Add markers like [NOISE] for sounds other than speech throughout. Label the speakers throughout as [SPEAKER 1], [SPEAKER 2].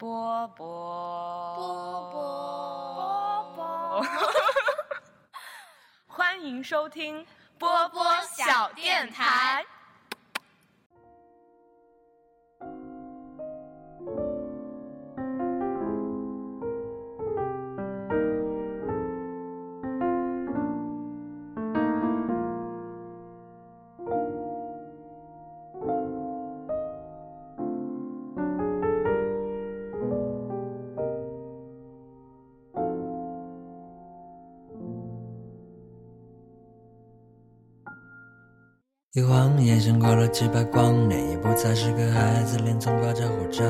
[SPEAKER 1] 波波
[SPEAKER 2] 波
[SPEAKER 1] 波波，[LAUGHS] 欢迎收听
[SPEAKER 2] 波波小电台。
[SPEAKER 3] 眼，像过了几百光年，也不再是个孩子，脸总挂着胡渣。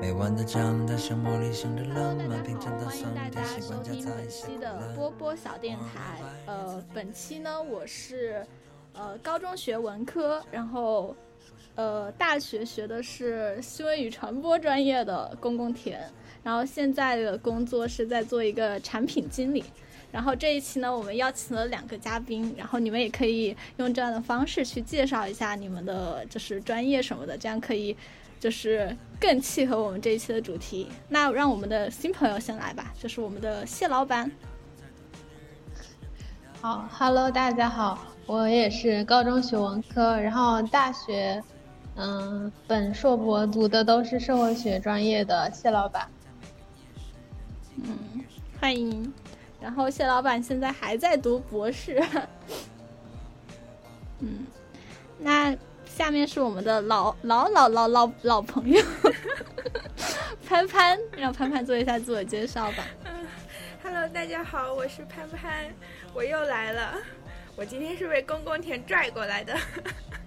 [SPEAKER 3] 每晚的长大，像茉莉香的浪漫，品尝到酸甜，习惯夹杂一些
[SPEAKER 2] 期的波波小电台，呃，本期呢，我是呃高中学文科，然后呃大学学的是新闻与传播专业的公共田，然后现在的工作是在做一个产品经理。然后这一期呢，我们邀请了两个嘉宾，然后你们也可以用这样的方式去介绍一下你们的就是专业什么的，这样可以就是更契合我们这一期的主题。那让我们的新朋友先来吧，就是我们的谢老板。
[SPEAKER 4] 好，Hello，大家好，我也是高中学文科，然后大学，嗯，本硕博读的都是社会学专业的谢老板。
[SPEAKER 2] 嗯，欢迎。然后谢老板现在还在读博士，嗯，那下面是我们的老老老老老老朋友潘潘，让潘潘做一下自我介绍吧。
[SPEAKER 5] 嗯，Hello，大家好，我是潘潘，我又来了，我今天是被公公田拽过来的，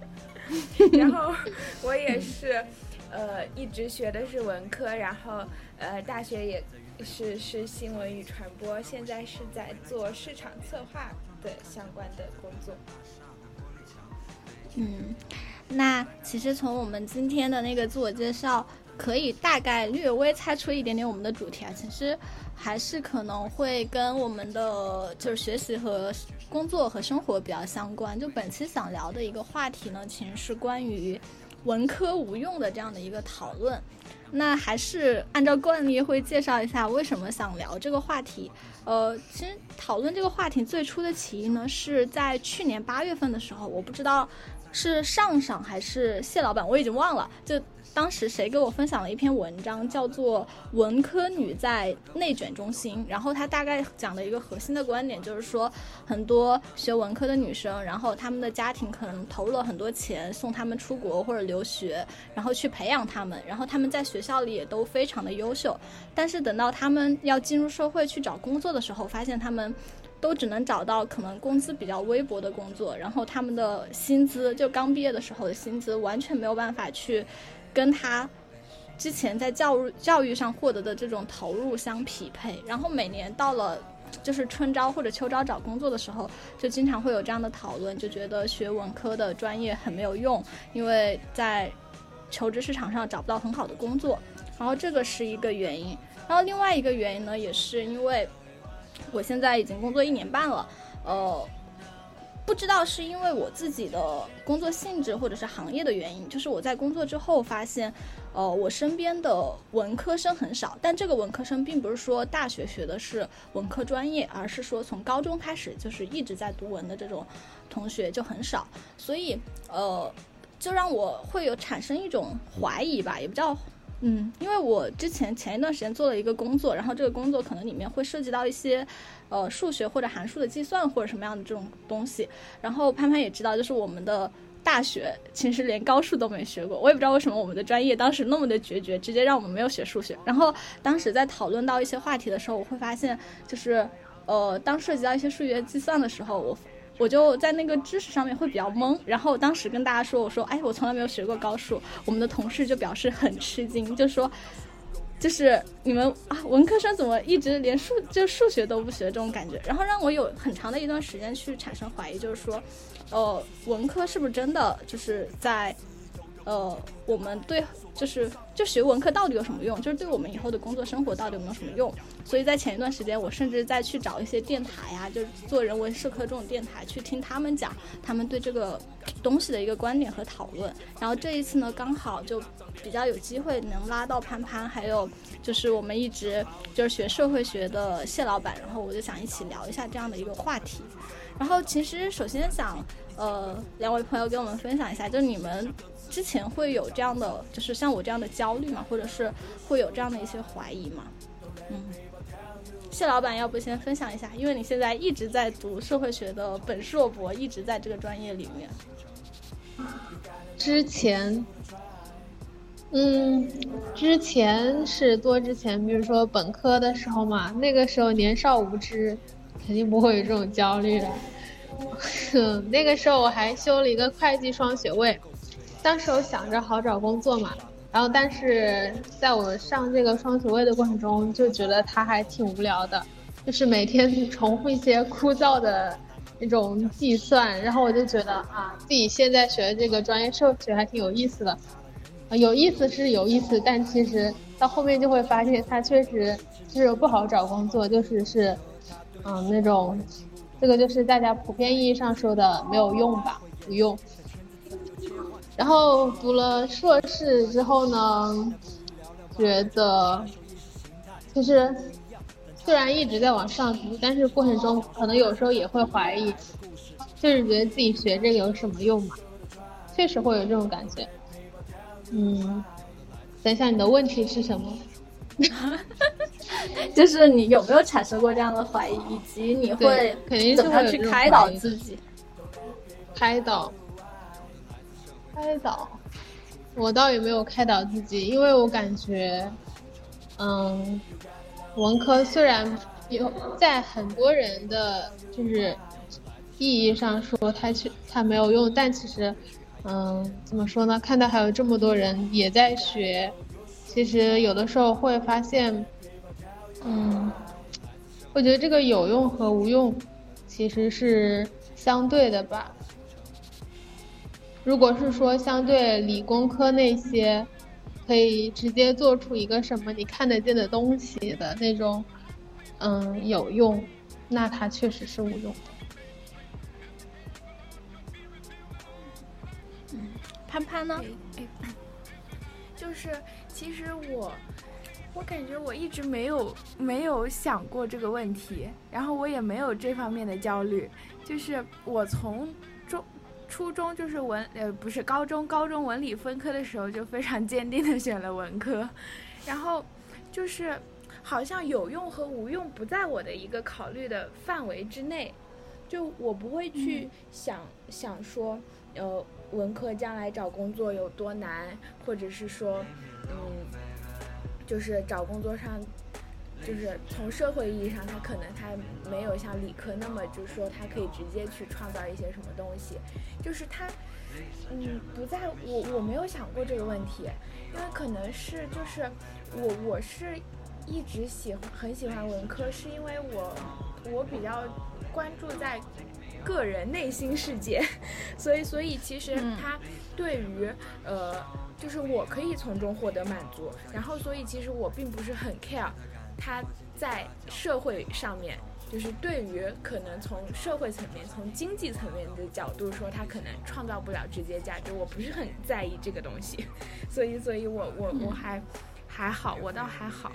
[SPEAKER 5] [LAUGHS] 然后我也是，呃，一直学的是文科，然后呃，大学也。是是新闻与传播，现在是在做市场策划的相关的工作。
[SPEAKER 2] 嗯，那其实从我们今天的那个自我介绍，可以大概略微猜出一点点我们的主题啊。其实还是可能会跟我们的就是学习和工作和生活比较相关。就本期想聊的一个话题呢，其实是关于文科无用的这样的一个讨论。那还是按照惯例会介绍一下为什么想聊这个话题。呃，其实讨论这个话题最初的起因呢，是在去年八月份的时候，我不知道是上上还是谢老板，我已经忘了。就当时谁给我分享了一篇文章，叫做《文科女在内卷中心》，然后他大概讲的一个核心的观点就是说，很多学文科的女生，然后他们的家庭可能投入了很多钱送他们出国或者留学，然后去培养他们，然后他们在学校里也都非常的优秀，但是等到他们要进入社会去找工作的时候，发现他们都只能找到可能工资比较微薄的工作，然后他们的薪资就刚毕业的时候的薪资完全没有办法去。跟他之前在教育教育上获得的这种投入相匹配，然后每年到了就是春招或者秋招找工作的时候，就经常会有这样的讨论，就觉得学文科的专业很没有用，因为在求职市场上找不到很好的工作。然后这个是一个原因，然后另外一个原因呢，也是因为我现在已经工作一年半了，呃。不知道是因为我自己的工作性质或者是行业的原因，就是我在工作之后发现，呃，我身边的文科生很少。但这个文科生并不是说大学学的是文科专业，而是说从高中开始就是一直在读文的这种同学就很少。所以，呃，就让我会有产生一种怀疑吧，也不叫。嗯，因为我之前前一段时间做了一个工作，然后这个工作可能里面会涉及到一些，呃，数学或者函数的计算或者什么样的这种东西。然后潘潘也知道，就是我们的大学其实连高数都没学过，我也不知道为什么我们的专业当时那么的决绝，直接让我们没有学数学。然后当时在讨论到一些话题的时候，我会发现，就是，呃，当涉及到一些数学计算的时候，我。我就在那个知识上面会比较懵，然后当时跟大家说，我说，哎，我从来没有学过高数。我们的同事就表示很吃惊，就说，就是你们啊，文科生怎么一直连数就数学都不学这种感觉，然后让我有很长的一段时间去产生怀疑，就是说，呃，文科是不是真的就是在呃，我们对就是就学文科到底有什么用？就是对我们以后的工作生活到底有没有什么用？所以在前一段时间，我甚至在去找一些电台呀，就是做人文社科这种电台，去听他们讲他们对这个东西的一个观点和讨论。然后这一次呢，刚好就比较有机会能拉到潘潘，还有就是我们一直就是学社会学的谢老板，然后我就想一起聊一下这样的一个话题。然后其实首先想呃两位朋友跟我们分享一下，就是你们。之前会有这样的，就是像我这样的焦虑嘛？或者是会有这样的一些怀疑吗？嗯，谢老板，要不先分享一下？因为你现在一直在读社会学的本硕博，一直在这个专业里面。
[SPEAKER 4] 之前，嗯，之前是多之前，比如说本科的时候嘛，那个时候年少无知，肯定不会有这种焦虑的。[LAUGHS] 那个时候我还修了一个会计双学位。当时我想着好找工作嘛，然后但是在我上这个双学位的过程中，就觉得它还挺无聊的，就是每天 [LAUGHS] 重复一些枯燥的那种计算，然后我就觉得啊，自己现在学的这个专业社会学还挺有意思的，有意思是有意思，但其实到后面就会发现它确实就是不好找工作，就是是，嗯，那种，这个就是大家普遍意义上说的没有用吧，不用。然后读了硕士之后呢，觉得就是虽然一直在往上读，但是过程中可能有时候也会怀疑，就是觉得自己学这个有什么用嘛？确实会有这种感觉。嗯，等一下，你的问题是什么？[LAUGHS]
[SPEAKER 2] 就是你有没有产生过这样的怀疑，以及你会怎么去开导自己？
[SPEAKER 4] 开导。开导，我倒也没有开导自己，因为我感觉，嗯，文科虽然有在很多人的就是意义上说它去它没有用，但其实，嗯，怎么说呢？看到还有这么多人也在学，其实有的时候会发现，嗯，我觉得这个有用和无用其实是相对的吧。如果是说相对理工科那些，可以直接做出一个什么你看得见的东西的那种，嗯，有用，那它确实是无用。
[SPEAKER 2] 嗯，潘潘呢？[LAUGHS]
[SPEAKER 5] 就是其实我，我感觉我一直没有没有想过这个问题，然后我也没有这方面的焦虑，就是我从。初中就是文呃不是高中，高中文理分科的时候就非常坚定的选了文科，[LAUGHS] 然后就是好像有用和无用不在我的一个考虑的范围之内，就我不会去想想说呃文科将来找工作有多难，或者是说嗯就是找工作上。就是从社会意义上，他可能他没有像理科那么，就是说他可以直接去创造一些什么东西。就是他，嗯，不在我我没有想过这个问题，因为可能是就是我我是一直喜欢很喜欢文科，是因为我我比较关注在个人内心世界，[LAUGHS] 所以所以其实他对于呃就是我可以从中获得满足，然后所以其实我并不是很 care。他在社会上面，就是对于可能从社会层面、从经济层面的角度说，他可能创造不了直接价值。我不是很在意这个东西，[LAUGHS] 所以，所以我我我还还好，我倒还好。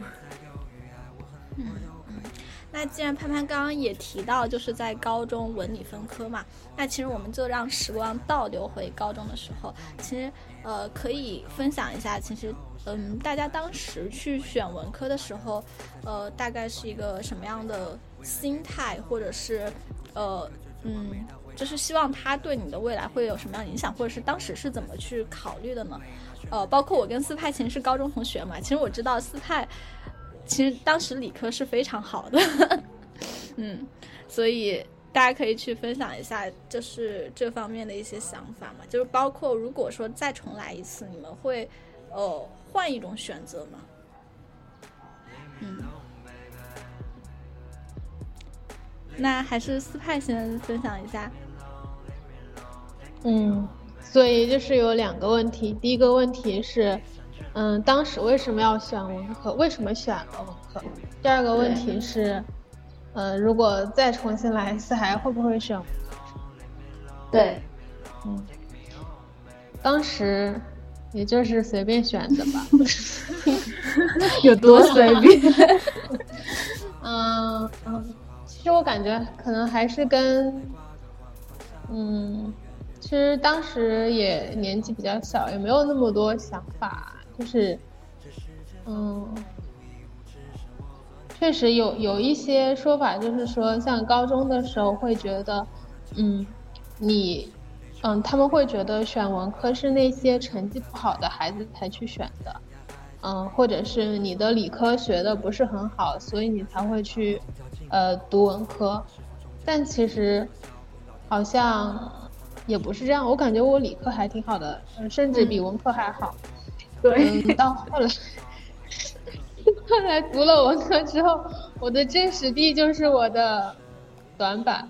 [SPEAKER 2] 那既然潘潘刚刚也提到，就是在高中文理分科嘛，那其实我们就让时光倒流回高中的时候，其实呃可以分享一下，其实。嗯，大家当时去选文科的时候，呃，大概是一个什么样的心态，或者是，呃，嗯，就是希望他对你的未来会有什么样影响，或者是当时是怎么去考虑的呢？呃，包括我跟思派其实是高中同学嘛，其实我知道思派其实当时理科是非常好的，[LAUGHS] 嗯，所以大家可以去分享一下，就是这方面的一些想法嘛，就是包括如果说再重来一次，你们会，呃。换一种选择吗？嗯，那还是思派先分享一下。
[SPEAKER 4] 嗯，所以就是有两个问题，第一个问题是，嗯，当时为什么要选文科？为什么选了文科？第二个问题是，呃，如果再重新来一次，还会不会选？
[SPEAKER 2] 对，
[SPEAKER 4] 嗯，当时也就是随便选的吧 [LAUGHS] [LAUGHS]
[SPEAKER 2] 有多随便？[LAUGHS]
[SPEAKER 4] 嗯嗯，其实我感觉可能还是跟，嗯，其实当时也年纪比较小，也没有那么多想法，就是，嗯，确实有有一些说法，就是说像高中的时候会觉得，嗯，你，嗯，他们会觉得选文科是那些成绩不好的孩子才去选的。嗯，或者是你的理科学的不是很好，所以你才会去，呃，读文科。但其实好像也不是这样，我感觉我理科还挺好的，嗯、甚至比文科还好。
[SPEAKER 2] 对，
[SPEAKER 4] 嗯，到后来，[LAUGHS] 后来读了文科之后，我的真实地就是我的短板，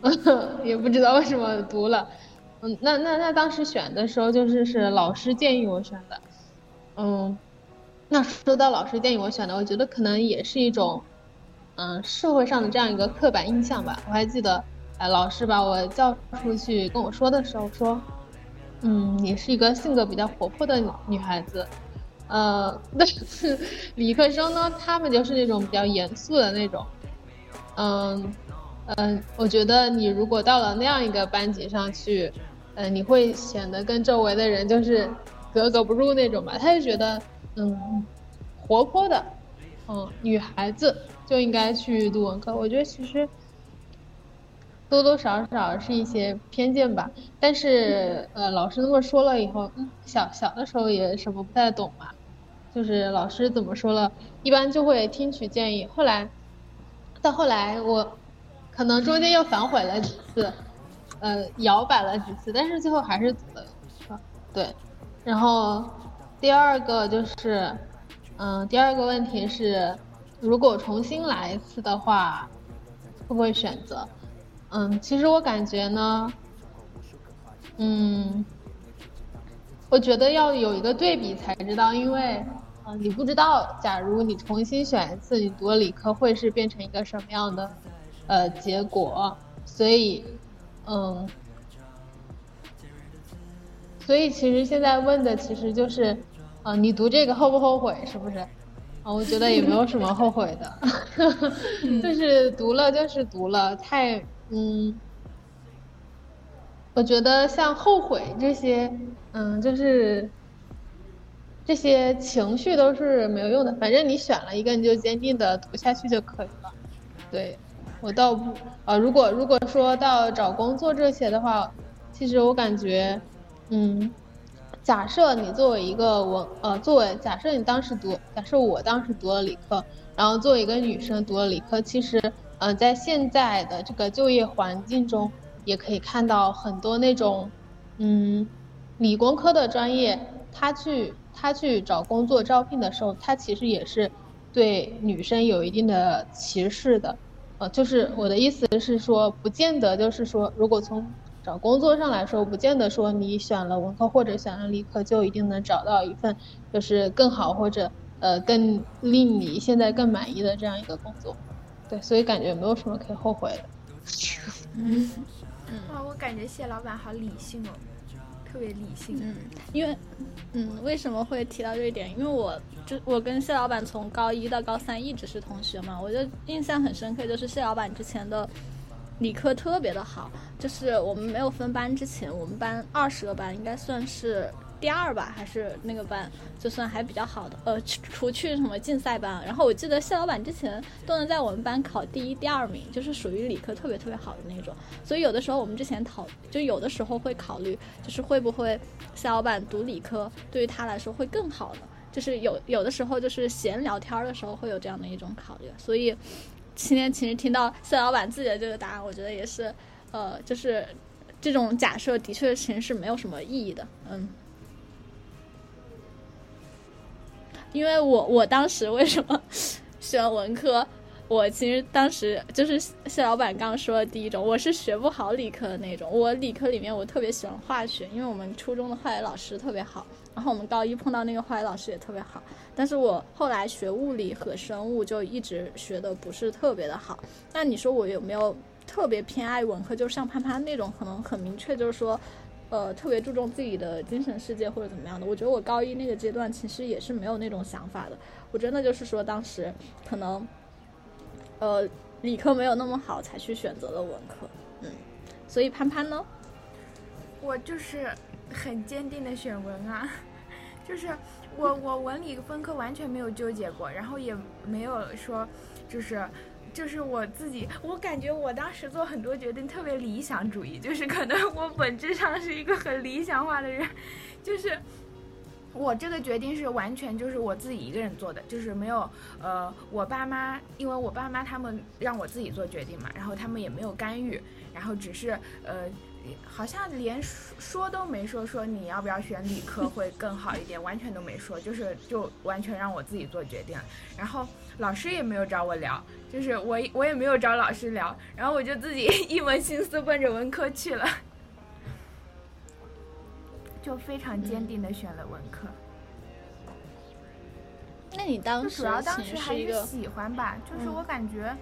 [SPEAKER 4] [LAUGHS] 也不知道为什么读了。嗯，那那那当时选的时候就是是老师建议我选的，嗯。那说到老师建议我选的，我觉得可能也是一种，嗯，社会上的这样一个刻板印象吧。我还记得，哎，老师把我叫出去跟我说的时候说，嗯，你是一个性格比较活泼的女孩子，呃，[LAUGHS] 但是理科生呢，他们就是那种比较严肃的那种，嗯嗯，我觉得你如果到了那样一个班级上去，呃，你会显得跟周围的人就是格格不入那种吧。他就觉得。嗯，活泼的，嗯，女孩子就应该去读文科。我觉得其实多多少少是一些偏见吧。但是呃，老师那么说了以后，嗯，小小的时候也什么不太懂嘛，就是老师怎么说了，一般就会听取建议。后来到后来，我可能中间又反悔了几次，呃，摇摆了几次，但是最后还是读了文科。对，然后。第二个就是，嗯，第二个问题是，如果重新来一次的话，会不会选择？嗯，其实我感觉呢，嗯，我觉得要有一个对比才知道，因为，嗯，你不知道，假如你重新选一次，你读了理科会是变成一个什么样的，呃，结果，所以，嗯。所以其实现在问的其实就是，呃，你读这个后不后悔，是不是？啊，我觉得也没有什么后悔的 [LAUGHS] [LAUGHS] 就是读了就是读了，太嗯，我觉得像后悔这些，嗯，就是这些情绪都是没有用的，反正你选了一个，你就坚定的读下去就可以了。对，我倒不啊，如果如果说到找工作这些的话，其实我感觉。嗯，假设你作为一个文呃，作为假设你当时读，假设我当时读了理科，然后作为一个女生读了理科，其实呃，在现在的这个就业环境中，也可以看到很多那种嗯，理工科的专业，他去他去找工作招聘的时候，他其实也是对女生有一定的歧视的，呃，就是我的意思是说，不见得就是说，如果从找工作上来说，不见得说你选了文科或者选了理科就一定能找到一份就是更好或者呃更令你现在更满意的这样一个工作。对，所以感觉没有什么可以后悔的。
[SPEAKER 5] 嗯，[LAUGHS] 哇，我感觉谢老板好理性哦，特别理性。
[SPEAKER 2] 嗯，因为嗯，为什么会提到这一点？因为我就我跟谢老板从高一到高三一直是同学嘛，我就印象很深刻，就是谢老板之前的。理科特别的好，就是我们没有分班之前，我们班二十个班应该算是第二吧，还是那个班就算还比较好的。呃，除去什么竞赛班，然后我记得谢老板之前都能在我们班考第一、第二名，就是属于理科特别特别好的那种。所以有的时候我们之前讨，就有的时候会考虑，就是会不会谢老板读理科对于他来说会更好呢？就是有有的时候就是闲聊天的时候会有这样的一种考虑，所以。今天其实听到谢老板自己的这个答案，我觉得也是，呃，就是这种假设的确其实是没有什么意义的，嗯。因为我我当时为什么选文科，我其实当时就是谢老板刚说的第一种，我是学不好理科的那种。我理科里面我特别喜欢化学，因为我们初中的化学老师特别好，然后我们高一碰到那个化学老师也特别好。但是我后来学物理和生物就一直学的不是特别的好。那你说我有没有特别偏爱文科？就像潘潘那种，可能很明确就是说，呃，特别注重自己的精神世界或者怎么样的？我觉得我高一那个阶段其实也是没有那种想法的。我真的就是说当时可能。呃，理科没有那么好，才去选择了文科。嗯，所以潘潘呢？
[SPEAKER 5] 我就是很坚定的选文啊，[LAUGHS] 就是我我文理分科完全没有纠结过，然后也没有说就是就是我自己，我感觉我当时做很多决定特别理想主义，就是可能我本质上是一个很理想化的人，就是。我这个决定是完全就是我自己一个人做的，就是没有呃，我爸妈，因为我爸妈他们让我自己做决定嘛，然后他们也没有干预，然后只是呃，好像连说都没说说你要不要选理科会更好一点，完全都没说，就是就完全让我自己做决定，然后老师也没有找我聊，就是我我也没有找老师聊，然后我就自己 [LAUGHS] 一门心思奔着文科去了。就非常坚定的选了文科。
[SPEAKER 2] 那你当时
[SPEAKER 5] 主要当时还是喜欢吧，就是我感觉。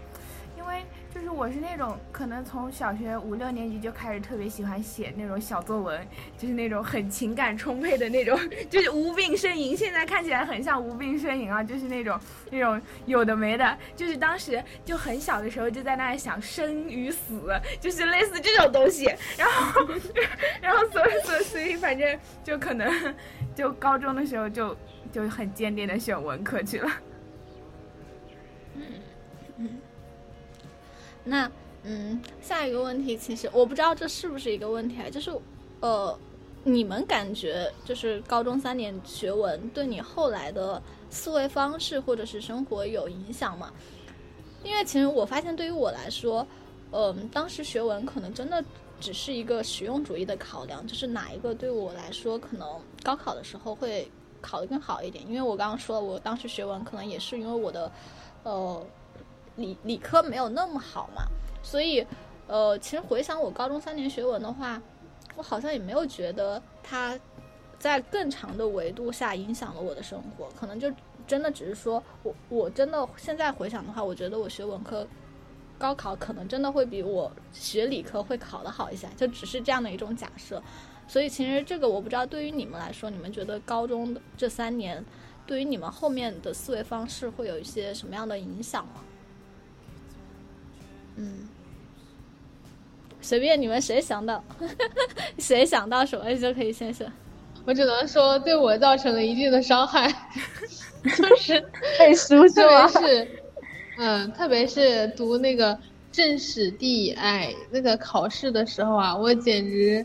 [SPEAKER 5] 因为就是我是那种可能从小学五六年级就开始特别喜欢写那种小作文，就是那种很情感充沛的那种，[LAUGHS] 就是无病呻吟。现在看起来很像无病呻吟啊，就是那种那种有的没的，就是当时就很小的时候就在那想生与死，就是类似这种东西。然后，[LAUGHS] 然后所所所以反正就可能就高中的时候就就很坚定的选文科去了。
[SPEAKER 2] 嗯嗯。那嗯，下一个问题，其实我不知道这是不是一个问题啊，就是，呃，你们感觉就是高中三年学文对你后来的思维方式或者是生活有影响吗？因为其实我发现对于我来说，嗯，当时学文可能真的只是一个实用主义的考量，就是哪一个对我来说可能高考的时候会考得更好一点。因为我刚刚说了，我当时学文可能也是因为我的，呃。理理科没有那么好嘛，所以，呃，其实回想我高中三年学文的话，我好像也没有觉得它在更长的维度下影响了我的生活，可能就真的只是说我我真的现在回想的话，我觉得我学文科高考可能真的会比我学理科会考得好一些，就只是这样的一种假设。所以其实这个我不知道对于你们来说，你们觉得高中的这三年对于你们后面的思维方式会有一些什么样的影响吗？嗯，随便你们谁想到，[LAUGHS] 谁想到什么就可以先说。
[SPEAKER 4] 我只能说，对我造成了一定的伤害，[LAUGHS] 就是背书，特别是，嗯，特别是读那个政史地，哎，那个考试的时候啊，我简直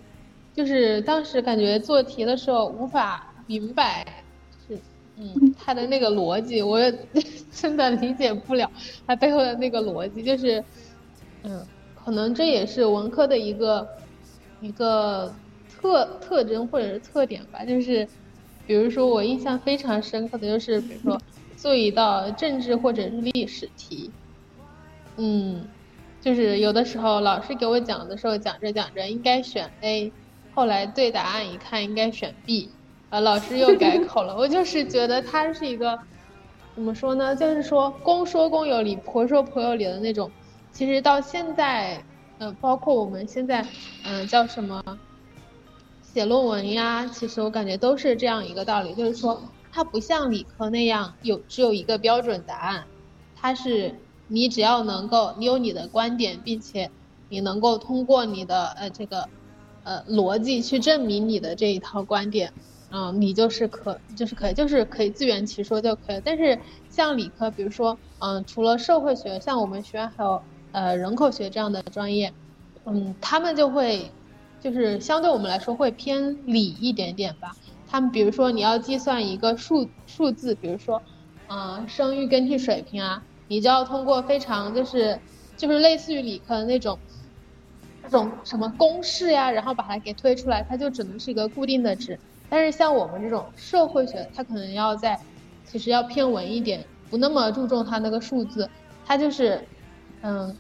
[SPEAKER 4] 就是当时感觉做题的时候无法明白，是，嗯，他的那个逻辑，我也 [LAUGHS] 真的理解不了他背后的那个逻辑，就是。嗯，可能这也是文科的一个一个特特征或者是特点吧。就是，比如说我印象非常深刻的就是，比如说做一道政治或者是历史题，嗯，就是有的时候老师给我讲的时候讲着讲着应该选 A，后来对答案一看应该选 B，啊，老师又改 [LAUGHS] 口了。我就是觉得他是一个怎么说呢？就是说公说公有理，婆说婆有理的那种。其实到现在，呃，包括我们现在，嗯，叫什么，写论文呀，其实我感觉都是这样一个道理，就是说，它不像理科那样有只有一个标准答案，它是你只要能够你有你的观点，并且你能够通过你的呃这个，呃逻辑去证明你的这一套观点，嗯，你就是可就是可以就是可以自圆其说就可以了。但是像理科，比如说，嗯，除了社会学，像我们学院还有。呃，人口学这样的专业，嗯，他们就会，就是相对我们来说会偏理一点点吧。他们比如说你要计算一个数数字，比如说，嗯，生育更替水平啊，你就要通过非常就是就是类似于理科的那种，那种什么公式呀，然后把它给推出来，它就只能是一个固定的值。但是像我们这种社会学，它可能要在，其实要偏文一点，不那么注重它那个数字。它就是，嗯，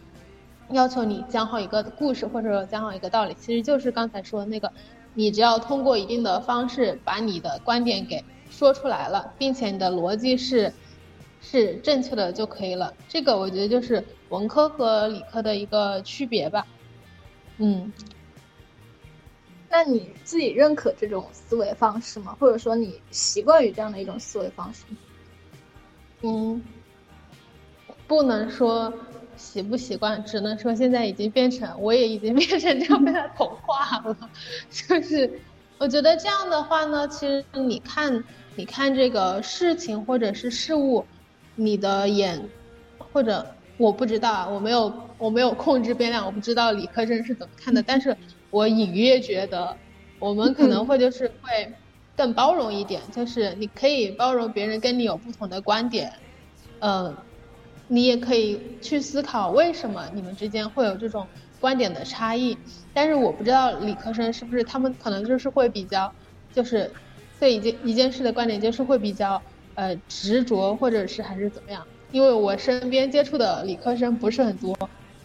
[SPEAKER 4] 要求你讲好一个故事或者说讲好一个道理，其实就是刚才说的那个，你只要通过一定的方式把你的观点给说出来了，并且你的逻辑是是正确的就可以了。这个我觉得就是文科和理科的一个区别吧。嗯，
[SPEAKER 2] 那你自己认可这种思维方式吗？或者说你习惯于这样的一种思维方式吗？
[SPEAKER 4] 嗯，不能说习不习惯，只能说现在已经变成，我也已经 [LAUGHS] 变成这样被他同化了。就是我觉得这样的话呢，其实你看，你看这个事情或者是事物，你的眼或者我不知道啊，我没有我没有控制变量，我不知道理科生是怎么看的，但是我隐约觉得我们可能会就是会。更包容一点，就是你可以包容别人跟你有不同的观点，呃，你也可以去思考为什么你们之间会有这种观点的差异。但是我不知道理科生是不是他们可能就是会比较，就是对一件一件事的观点就是会比较呃执着，或者是还是怎么样？因为我身边接触的理科生不是很多，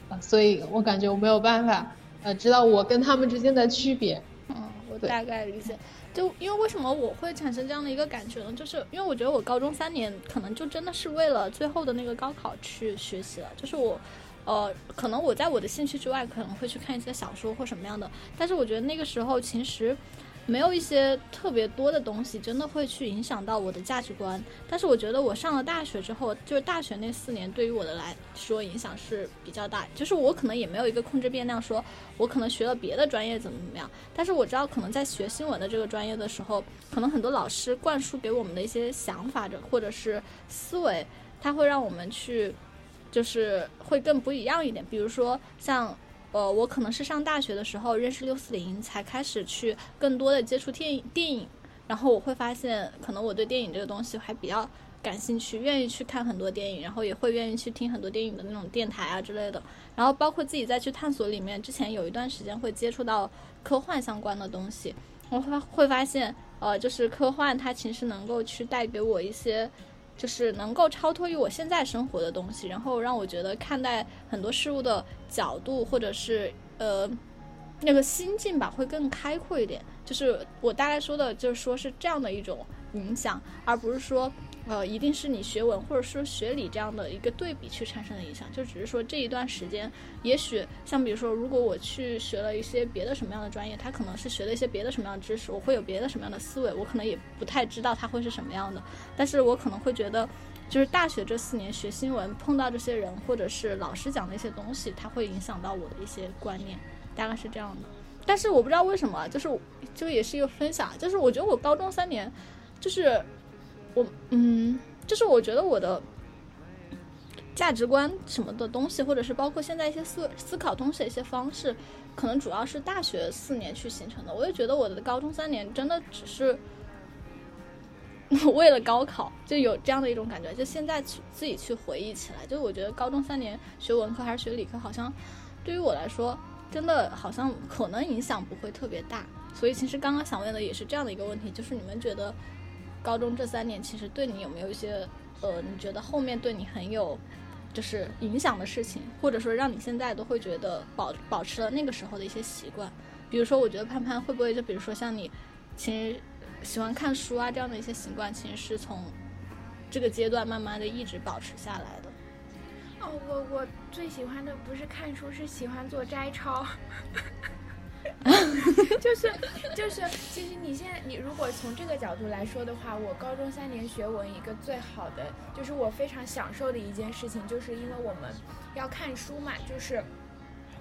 [SPEAKER 4] 啊、呃，所以我感觉我没有办法呃知道我跟他们之间的区别。
[SPEAKER 2] 嗯，我大概理解。就因为为什么我会产生这样的一个感觉呢？就是因为我觉得我高中三年可能就真的是为了最后的那个高考去学习了。就是我，呃，可能我在我的兴趣之外可能会去看一些小说或什么样的，但是我觉得那个时候其实没有一些特别多的东西真的会去影响到我的价值观。但是我觉得我上了大学之后，就是大学那四年对于我的来说影响是比较大。就是我可能也没有一个控制变量说。我可能学了别的专业怎么怎么样，但是我知道可能在学新闻的这个专业的时候，可能很多老师灌输给我们的一些想法的或者是思维，它会让我们去，就是会更不一样一点。比如说像，呃，我可能是上大学的时候认识六四零，才开始去更多的接触电影电影，然后我会发现，可能我对电影这个东西还比较感兴趣，愿意去看很多电影，然后也会愿意去听很多电影的那种电台啊之类的。然后包括自己再去探索里面，之前有一段时间会接触到科幻相关的东西，我会会发现，呃，就是科幻它其实能够去带给我一些，就是能够超脱于我现在生活的东西，然后让我觉得看待很多事物的角度或者是呃那个心境吧，会更开阔一点。就是我大概说的，就是说是这样的一种影响，而不是说。呃，一定是你学文或者说学理这样的一个对比去产生的影响，就只是说这一段时间，也许像比如说，如果我去学了一些别的什么样的专业，他可能是学了一些别的什么样的知识，我会有别的什么样的思维，我可能也不太知道它会是什么样的，但是我可能会觉得，就是大学这四年学新闻，碰到这些人或者是老师讲的一些东西，它会影响到我的一些观念，大概是这样的。但是我不知道为什么，就是这个也是一个分享，就是我觉得我高中三年，就是。我嗯，就是我觉得我的价值观什么的东西，或者是包括现在一些思思考东西的一些方式，可能主要是大学四年去形成的。我也觉得我的高中三年真的只是为了高考，就有这样的一种感觉。就现在去自己去回忆起来，就我觉得高中三年学文科还是学理科，好像对于我来说，真的好像可能影响不会特别大。所以其实刚刚想问的也是这样的一个问题，就是你们觉得？高中这三年其实对你有没有一些，呃，你觉得后面对你很有，就是影响的事情，或者说让你现在都会觉得保保持了那个时候的一些习惯，比如说，我觉得潘潘会不会就比如说像你，其实喜欢看书啊这样的一些习惯，其实是从这个阶段慢慢的一直保持下来的。
[SPEAKER 5] 哦，我我最喜欢的不是看书，是喜欢做摘抄。[LAUGHS] 就是就是，其实你现在你如果从这个角度来说的话，我高中三年学文一个最好的，就是我非常享受的一件事情，就是因为我们要看书嘛，就是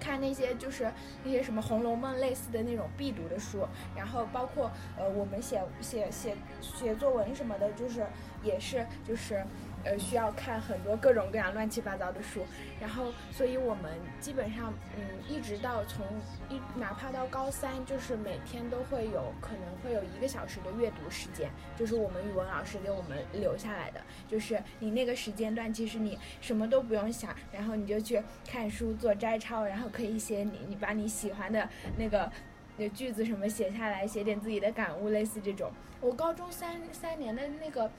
[SPEAKER 5] 看那些就是那些什么《红楼梦》类似的那种必读的书，然后包括呃我们写写写写作文什么的，就是也是就是。呃，需要看很多各种各样乱七八糟的书，然后，所以我们基本上，嗯，一直到从一哪怕到高三，就是每天都会有可能会有一个小时的阅读时间，就是我们语文老师给我们留下来的，就是你那个时间段，其实你什么都不用想，然后你就去看书做摘抄，然后可以写你你把你喜欢的那个那句子什么写下来，写点自己的感悟，类似这种。我高中三三年的那个。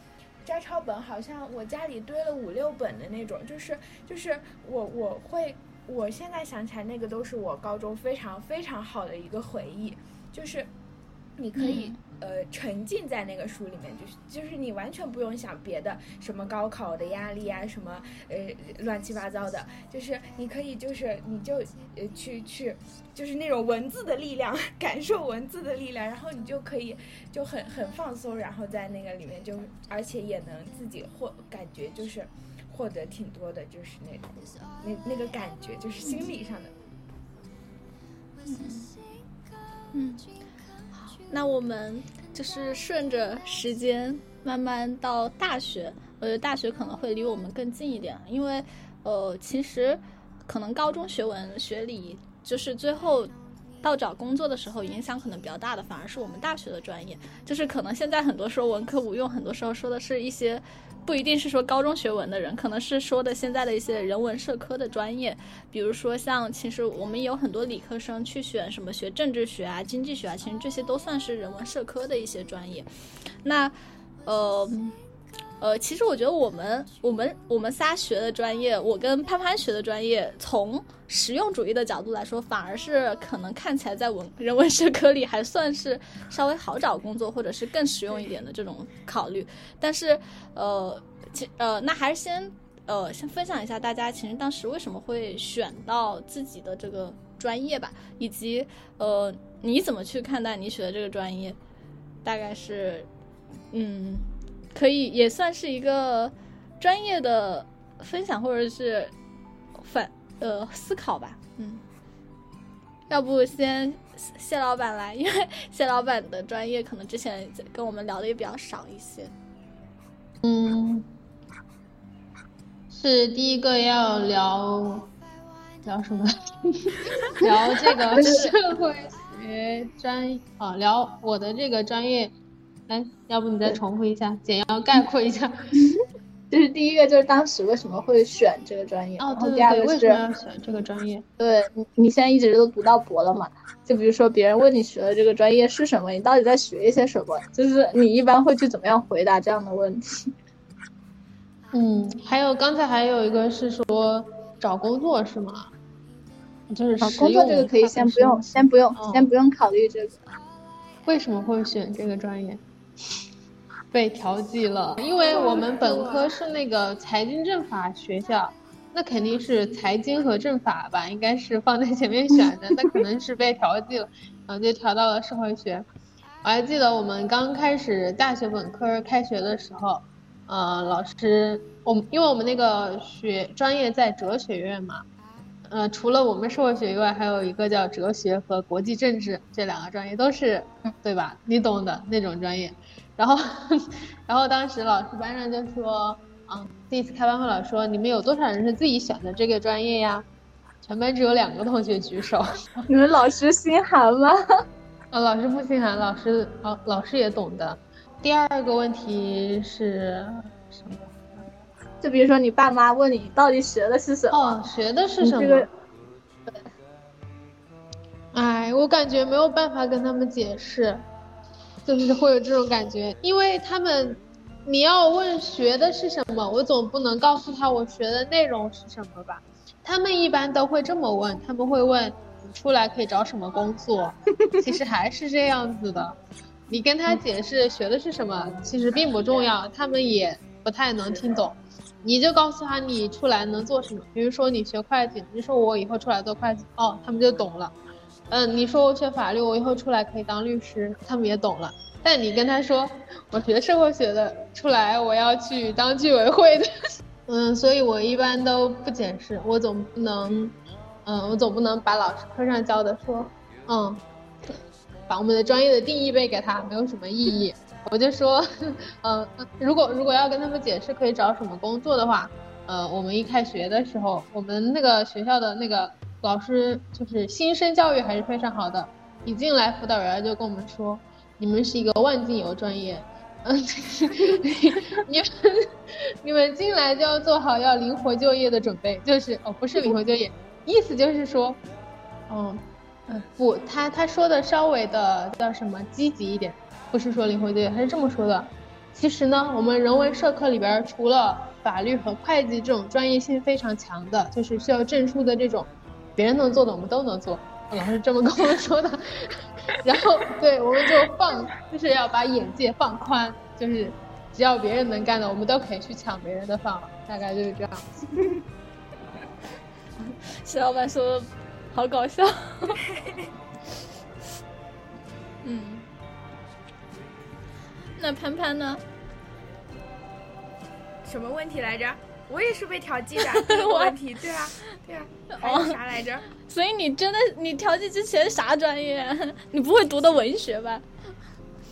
[SPEAKER 5] 摘抄本好像我家里堆了五六本的那种，就是就是我我会，我现在想起来那个都是我高中非常非常好的一个回忆，就是你可以、呃沉浸在那个书里面，就是就是你完全不用想别的，什么高考的压力啊，什么呃乱七八糟的，就是你可以就是你就呃去去就是那种文字的力量，感受文字的力量，然后你就可以就很很放松，然后在那个里面就而且也能自己获感觉就是获得挺多的，就是那种那那个感觉就是心理上的。
[SPEAKER 2] 嗯，好，那我们就是顺着时间慢慢到大学，我觉得大学可能会离我们更近一点，因为呃，其实可能高中学文学理就是最后。到找工作的时候，影响可能比较大的，反而是我们大学的专业。就是可能现在很多说文科无用，很多时候说的是一些不一定是说高中学文的人，可能是说的现在的一些人文社科的专业，比如说像其实我们有很多理科生去选什么学政治学啊、经济学啊，其实这些都算是人文社科的一些专业。那呃。呃，其实我觉得我们我们我们仨学的专业，我跟潘潘学的专业，从实用主义的角度来说，反而是可能看起来在文人文社科里还算是稍微好找工作，或者是更实用一点的这种考虑。但是，呃，其呃，那还是先呃先分享一下大家其实当时为什么会选到自己的这个专业吧，以及呃你怎么去看待你学的这个专业，大概是嗯。可以也算是一个专业的分享，或者是反呃思考吧。嗯，要不先谢老板来，因为谢老板的专业可能之前跟我们聊的也比较少一些。
[SPEAKER 4] 嗯，是第一个要聊聊什么？[LAUGHS] 聊这个社会学专啊，聊我的这个专业。来，要不你再重复一下，简要概括一下。[LAUGHS]
[SPEAKER 2] 就是第一个，就是当时为什么会选这个专业？
[SPEAKER 4] 哦，
[SPEAKER 2] 对对
[SPEAKER 4] 对，为什么要选这个专业？
[SPEAKER 2] 对你，你现在一直都读到博了嘛？就比如说别人问你学的这个专业是什么，你到底在学一些什么？就是你一般会去怎么样回答这样的问题？[LAUGHS]
[SPEAKER 4] 嗯，还有刚才还有一个是说找工作是吗？就是
[SPEAKER 2] 找工作这个可以先不用，先不用，先不用考虑这个。
[SPEAKER 4] 为什么会选这个专业？被调剂了，因为我们本科是那个财经政法学校，那肯定是财经和政法吧，应该是放在前面选的，那可能是被调剂了，然后就调到了社会学。我还记得我们刚开始大学本科开学的时候，呃，老师，我们因为我们那个学专业在哲学院嘛，呃，除了我们社会学以外，还有一个叫哲学和国际政治这两个专业，都是对吧？你懂的那种专业。然后，[LAUGHS] 然后当时老师班上就说，嗯，第一次开班会，老师说你们有多少人是自己选的这个专业呀？全班只有两个同学举手。[LAUGHS]
[SPEAKER 2] 你们老师心寒吗？
[SPEAKER 4] 啊，老师不心寒，老师，老老师也懂的。第二个问题是什么？
[SPEAKER 2] 就比如说你爸妈问你到底学的是什么？
[SPEAKER 4] 哦，学的是什么？哎，我感觉没有办法跟他们解释。就是会有这种感觉，因为他们，你要问学的是什么，我总不能告诉他我学的内容是什么吧？他们一般都会这么问，他们会问你出来可以找什么工作？[LAUGHS] 其实还是这样子的，你跟他解释学的是什么，其实并不重要，他们也不太能听懂。你就告诉他你出来能做什么，比如说你学会计，你说我以后出来做会计，哦，他们就懂了。嗯，你说我学法律，我以后出来可以当律师，他们也懂了。但你跟他说，我学社会学的，出来我要去当居委会的。[LAUGHS] 嗯，所以我一般都不解释，我总不能，嗯，我总不能把老师课上教的说，嗯，把我们的专业的定义背给他，没有什么意义。我就说，嗯，[LAUGHS] 如果如果要跟他们解释可以找什么工作的话，呃，我们一开学的时候，我们那个学校的那个。老师就是新生教育还是非常好的，一进来辅导员就跟我们说，你们是一个万金油专业，嗯，[LAUGHS] 你们你们进来就要做好要灵活就业的准备，就是哦不是灵活就业，意思就是说，嗯嗯不，他他说的稍微的叫什么积极一点，不是说灵活就业，他是这么说的，其实呢，我们人文社科里边除了法律和会计这种专业性非常强的，就是需要证书的这种，别人能做的我们都能做。老师这么跟我们说的。[LAUGHS] 然后，对，我们就放，就是要把眼界放宽，就是只要别人能干的，我们都可以去抢别人的饭碗，大概就是这样。[LAUGHS]
[SPEAKER 2] 石老板说的好搞笑。嗯，那潘潘呢？
[SPEAKER 5] 什么问题来着？我也是被调剂的 [LAUGHS] 这个问题，对啊，对啊，还有啥来着？
[SPEAKER 2] 所以你真的你调剂之前啥专业？[LAUGHS] 你不会读的文学吧？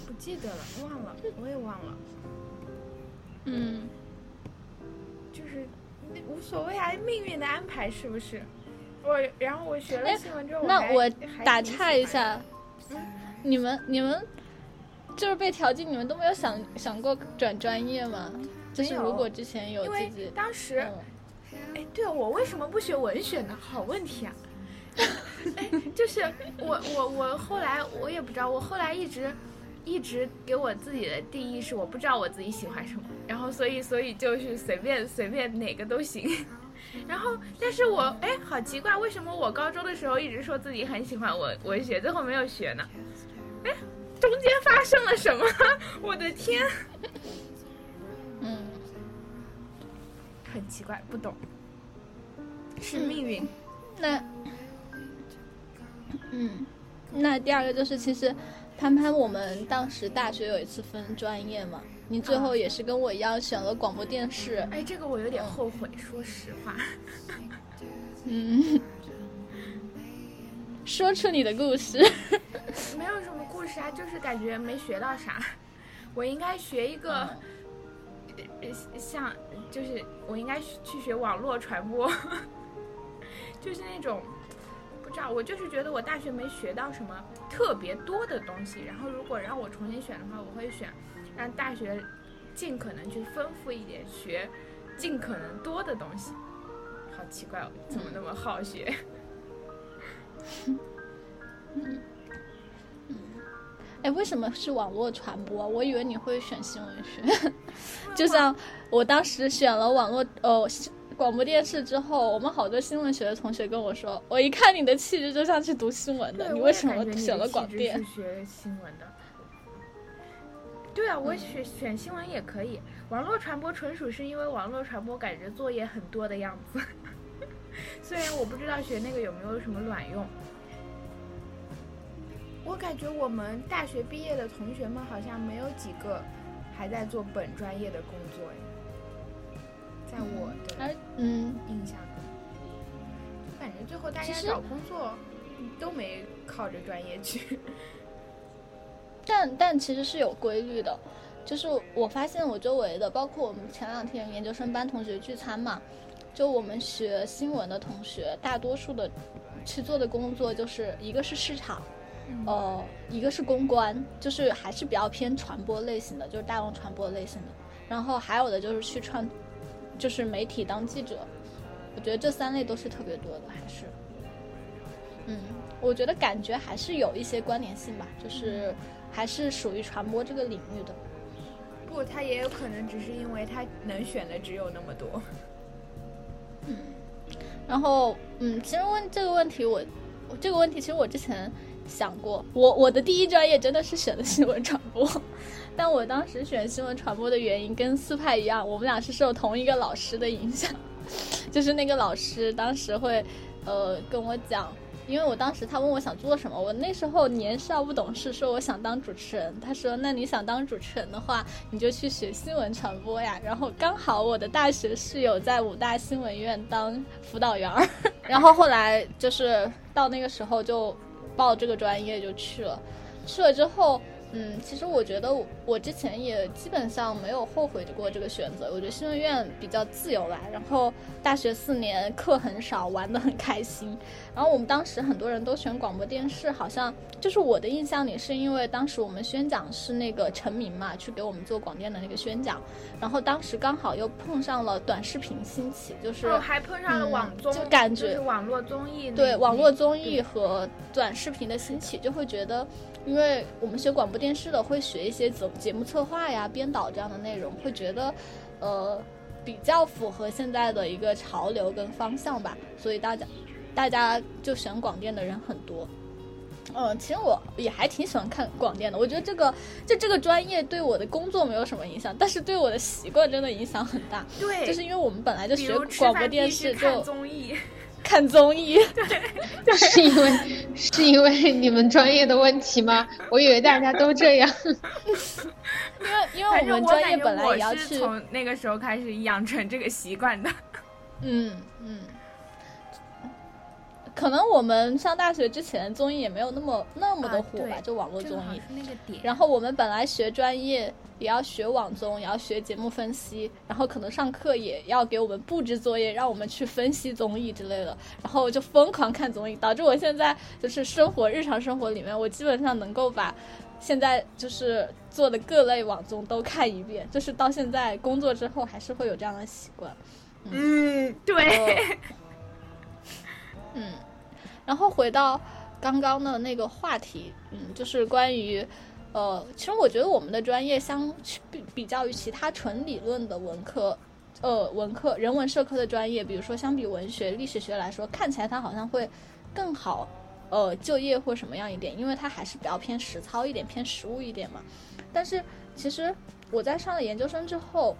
[SPEAKER 5] 不记得了，忘了，我也忘了。
[SPEAKER 2] 嗯，
[SPEAKER 5] 就是无所谓啊，命运的安排是不是？我然后我学了新闻之后，
[SPEAKER 2] 那我打岔一。下，你们你们就是被调剂，你们都没有想想过转专业吗？就是如果之前有
[SPEAKER 5] 因为
[SPEAKER 2] 自己，
[SPEAKER 5] 当时，
[SPEAKER 2] 嗯
[SPEAKER 5] 哎，对啊，我为什么不学文学呢？好问题啊！哎，就是我我我后来我也不知道，我后来一直一直给我自己的定义是我不知道我自己喜欢什么，然后所以所以就是随便随便哪个都行。[LAUGHS] 然后，但是我哎，好奇怪，为什么我高中的时候一直说自己很喜欢文文学，最后没有学呢？哎，中间发生了什么？[LAUGHS] 我的天，很奇怪，不懂，是命运。
[SPEAKER 2] 那，嗯，那第二个就是，其实潘潘，我们当时大学有一次分专业嘛，你最后也是跟我一样选了广播电视，
[SPEAKER 5] 哎，这个我有点后悔，说实话。[LAUGHS]
[SPEAKER 2] 嗯，说出你的故事。
[SPEAKER 5] 没有什么故事啊，就是感觉没学到啥。我应该学一个，呃，像就是我应该去学网络传播，[LAUGHS] 就是那种不知道，我就是觉得我大学没学到什么特别多的东西。然后如果让我重新选的话，我会选让大学尽可能去丰富一点，学尽可能多的东西。好奇怪哦，怎么那么好学？[LAUGHS]
[SPEAKER 2] 哎，为什么是网络传播？我以为你会选新闻学，[LAUGHS] 就像我当时选了网络呃广播电视之后，我们好多新闻学的同学跟我说，我一看你的气质就像去读新闻的，你为什么选了广电
[SPEAKER 5] 是？学新闻的。对啊，我选选新闻也可以，网络传播纯属是因为网络传播感觉作业很多的样子。[LAUGHS] 虽然我不知道学那个有没有什么卵用，我感觉我们大学毕业的同学们好像没有几个还在做本专业的工作哎，在我的
[SPEAKER 2] 嗯，
[SPEAKER 5] 印象中，就感觉最后大家找工作都没靠着专业去。[LAUGHS]
[SPEAKER 2] 但但其实是有规律的，就是我发现我周围的，包括我们前两天研究生班同学聚餐嘛，就我们学新闻的同学，大多数的去做的工作就是一个是市场，呃，一个是公关，就是还是比较偏传播类型的，就是大众传播类型的，然后还有的就是去传，就是媒体当记者，我觉得这三类都是特别多的，还是，嗯，我觉得感觉还是有一些关联性吧，就是还是属于传播这个领域的。
[SPEAKER 5] 不，他也有可能只是因为他能选的只有那么多。嗯。
[SPEAKER 2] 然后，嗯，其实问这个问题我，我这个问题其实我之前想过，我我的第一专业真的是选的新闻传播，但我当时选新闻传播的原因跟四派一样，我们俩是受同一个老师的影响，[LAUGHS] 就是那个老师当时会，呃，跟我讲。因为我当时他问我想做什么，我那时候年少不懂事，说我想当主持人。他说：“那你想当主持人的话，你就去学新闻传播呀。”然后刚好我的大学室友在武大新闻院当辅导员儿，[LAUGHS] 然后后来就是到那个时候就报这个专业就去了。去了之后，嗯，其实我觉得我我之前也基本上没有后悔过这个选择。我觉得新闻院比较自由吧，然后大学四年课很少，玩得很开心。然后我们当时很多人都选广播电视，好像就是我的印象里是因为当时我们宣讲是那个陈明嘛，去给我们做广电的那个宣讲，然后当时刚好又碰上了短视频兴起，就是、
[SPEAKER 5] 哦，还碰上了
[SPEAKER 2] 嗯
[SPEAKER 5] 网综，
[SPEAKER 2] 就感觉
[SPEAKER 5] 是网络综艺，
[SPEAKER 2] 对网络综艺和短视频的兴起，就会觉得，因为我们学广播电电视的会学一些节节目策划呀、编导这样的内容，会觉得，呃，比较符合现在的一个潮流跟方向吧，所以大家大家就选广电的人很多。嗯，其实我也还挺喜欢看广电的。我觉得这个就这个专业对我的工作没有什么影响，但是对我的习惯真的影响很大。
[SPEAKER 5] 对，
[SPEAKER 2] 就是因为我们本来就学广播电视，就
[SPEAKER 5] 综艺。
[SPEAKER 2] 看综艺。[LAUGHS]
[SPEAKER 4] 是因为是因为你们专业的问题吗？[LAUGHS] 我以为大家都这样。
[SPEAKER 2] 因为因为我们专业本来也要去，
[SPEAKER 5] 是从那个时候开始养成这个习惯的。
[SPEAKER 2] 嗯嗯，可能我们上大学之前综艺也没有那么那么的火吧，就网络综艺。
[SPEAKER 5] 那个点。
[SPEAKER 2] 然后我们本来学专业也要学网综，也要学节目分析，然后可能上课也要给我们布置作业，让我们去分析综艺之类的，然后就疯狂看综艺，导致我现在就是生活日常生活里面，我基本上能够把现在就是做的各类网综都看一遍，就是到现在工作之后还是会有这样的习惯。
[SPEAKER 5] 嗯，对。[LAUGHS]
[SPEAKER 2] 嗯，然后回到刚刚的那个话题，嗯，就是关于，呃，其实我觉得我们的专业相比比较于其他纯理论的文科，呃，文科人文社科的专业，比如说相比文学、历史学来说，看起来它好像会更好，呃，就业或什么样一点，因为它还是比较偏实操一点、偏实务一点嘛。但是其实我在上了研究生之后，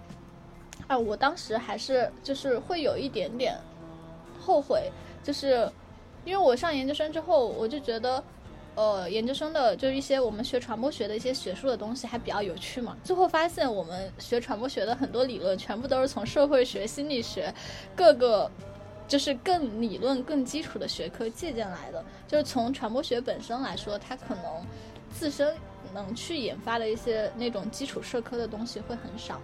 [SPEAKER 2] 啊，我当时还是就是会有一点点后悔，就是因为我上研究生之后，我就觉得，呃，研究生的就是一些我们学传播学的一些学术的东西还比较有趣嘛。最后发现我们学传播学的很多理论全部都是从社会学、心理学各个就是更理论、更基础的学科借鉴来的。就是从传播学本身来说，它可能自身能去研发的一些那种基础社科的东西会很少。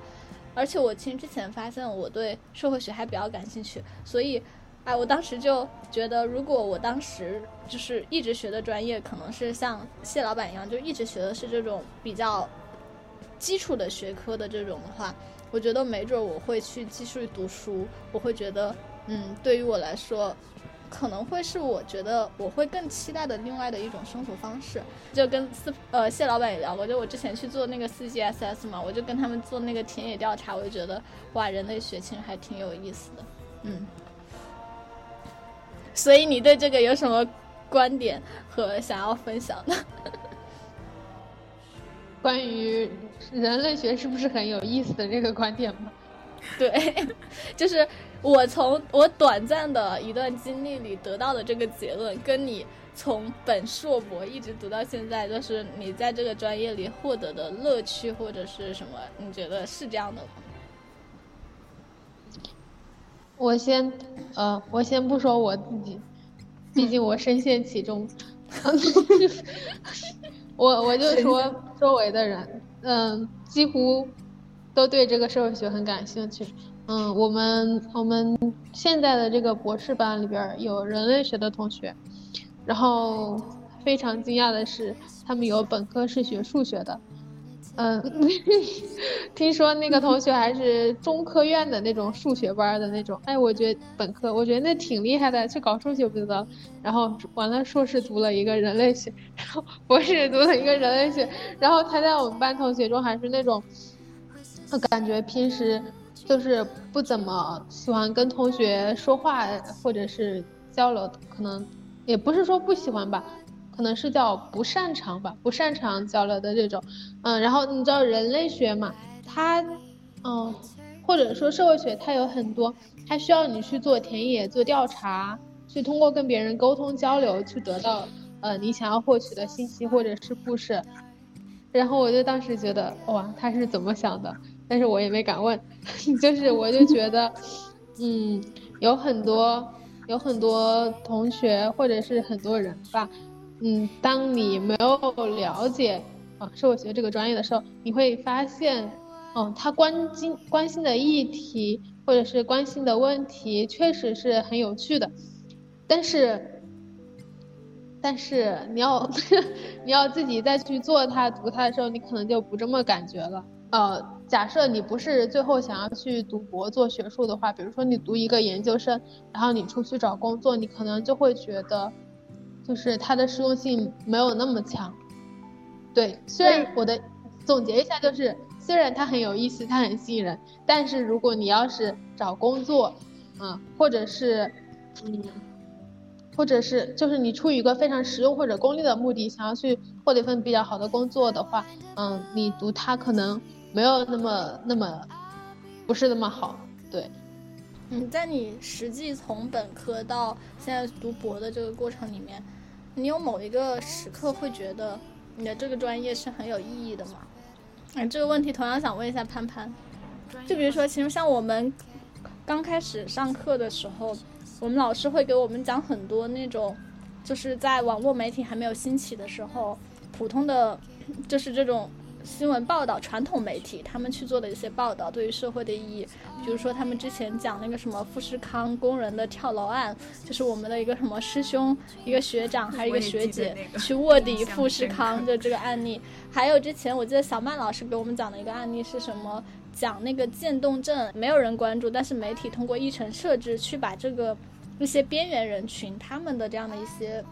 [SPEAKER 2] 而且我其实之前发现我对社会学还比较感兴趣，所以，哎，我当时就觉得，如果我当时就是一直学的专业，可能是像谢老板一样，就一直学的是这种比较基础的学科的这种的话，我觉得没准我会去继续读书，我会觉得，嗯，对于我来说，可能会是我觉得我会更期待的另外的一种生活方式。就跟四呃谢老板也聊过，就我之前去做那个 CGSS 嘛，我就跟他们做那个田野调查，我就觉得哇，人类学其实还挺有意思的，嗯。所以你对这个有什么观点和想要分享的？[LAUGHS]
[SPEAKER 4] 关于人类学是不是很有意思的这个观点吗？[LAUGHS]
[SPEAKER 2] 对，[LAUGHS] 就是我从我短暂的一段经历里得到的这个结论，跟你从本硕博一直读到现在，就是你在这个专业里获得的乐趣或者是什么，你觉得是这样的吗？
[SPEAKER 4] 我先，呃，我先不说我自己，毕竟我深陷其中。[LAUGHS] 我我就说周围的人，嗯，几乎都对这个社会学很感兴趣。嗯，我们我们现在的这个博士班里边有人类学的同学，然后非常惊讶的是，他们有本科是学数学的。嗯，听说那个同学还是中科院的那种数学班的那种，哎，我觉得本科我觉得那挺厉害的，去搞数学不知道。然后完了，硕士读了一个人类学，然后博士读了一个人类学，然后他在我们班同学中还是那种，感觉平时就是不怎么喜欢跟同学说话或者是交流，可能也不是说不喜欢吧。可能是叫不擅长吧，不擅长交流的这种，嗯，然后你知道人类学嘛，它，嗯，或者说社会学，它有很多，它需要你去做田野、做调查，去通过跟别人沟通交流，去得到呃你想要获取的信息或者是故事。然后我就当时觉得，哇，他是怎么想的？但是我也没敢问，[LAUGHS] 就是我就觉得，嗯，有很多有很多同学或者是很多人吧。嗯，当你没有了解啊社会学这个专业的时候，你会发现，嗯，他关心关心的议题或者是关心的问题确实是很有趣的，但是，但是你要 [LAUGHS] 你要自己再去做它读它的时候，你可能就不这么感觉了。呃，假设你不是最后想要去读博做学术的话，比如说你读一个研究生，然后你出去找工作，你可能就会觉得。就是它的实用性没有那么强，对，虽然我的总结一下就是，虽然它很有意思，它很吸引人，但是如果你要是找工作，嗯，或者是，嗯，或者是就是你出于一个非常实用或者功利的目的，想要去获得一份比较好的工作的话，嗯，你读它可能没有那么那么，不是那么好，对。
[SPEAKER 2] 嗯，在你实际从本科到现在读博的这个过程里面，你有某一个时刻会觉得你的这个专业是很有意义的吗？哎，这个问题同样想问一下潘潘。就比如说，其实像我们刚开始上课的时候，我们老师会给我们讲很多那种，就是在网络媒体还没有兴起的时候，普通的，就是这种。新闻报道，传统媒体他们去做的一些报道，对于社会的意义，比如说他们之前讲那个什么富士康工人的跳楼案，就是我们的一个什么师兄、一个学长还是一个学姐去卧底富士康的这个案例，还有之前我记得小曼老师给我们讲的一个案例是什么，讲那个渐冻症，没有人关注，但是媒体通过议程设置去把这个一些边缘人群他们的这样的一些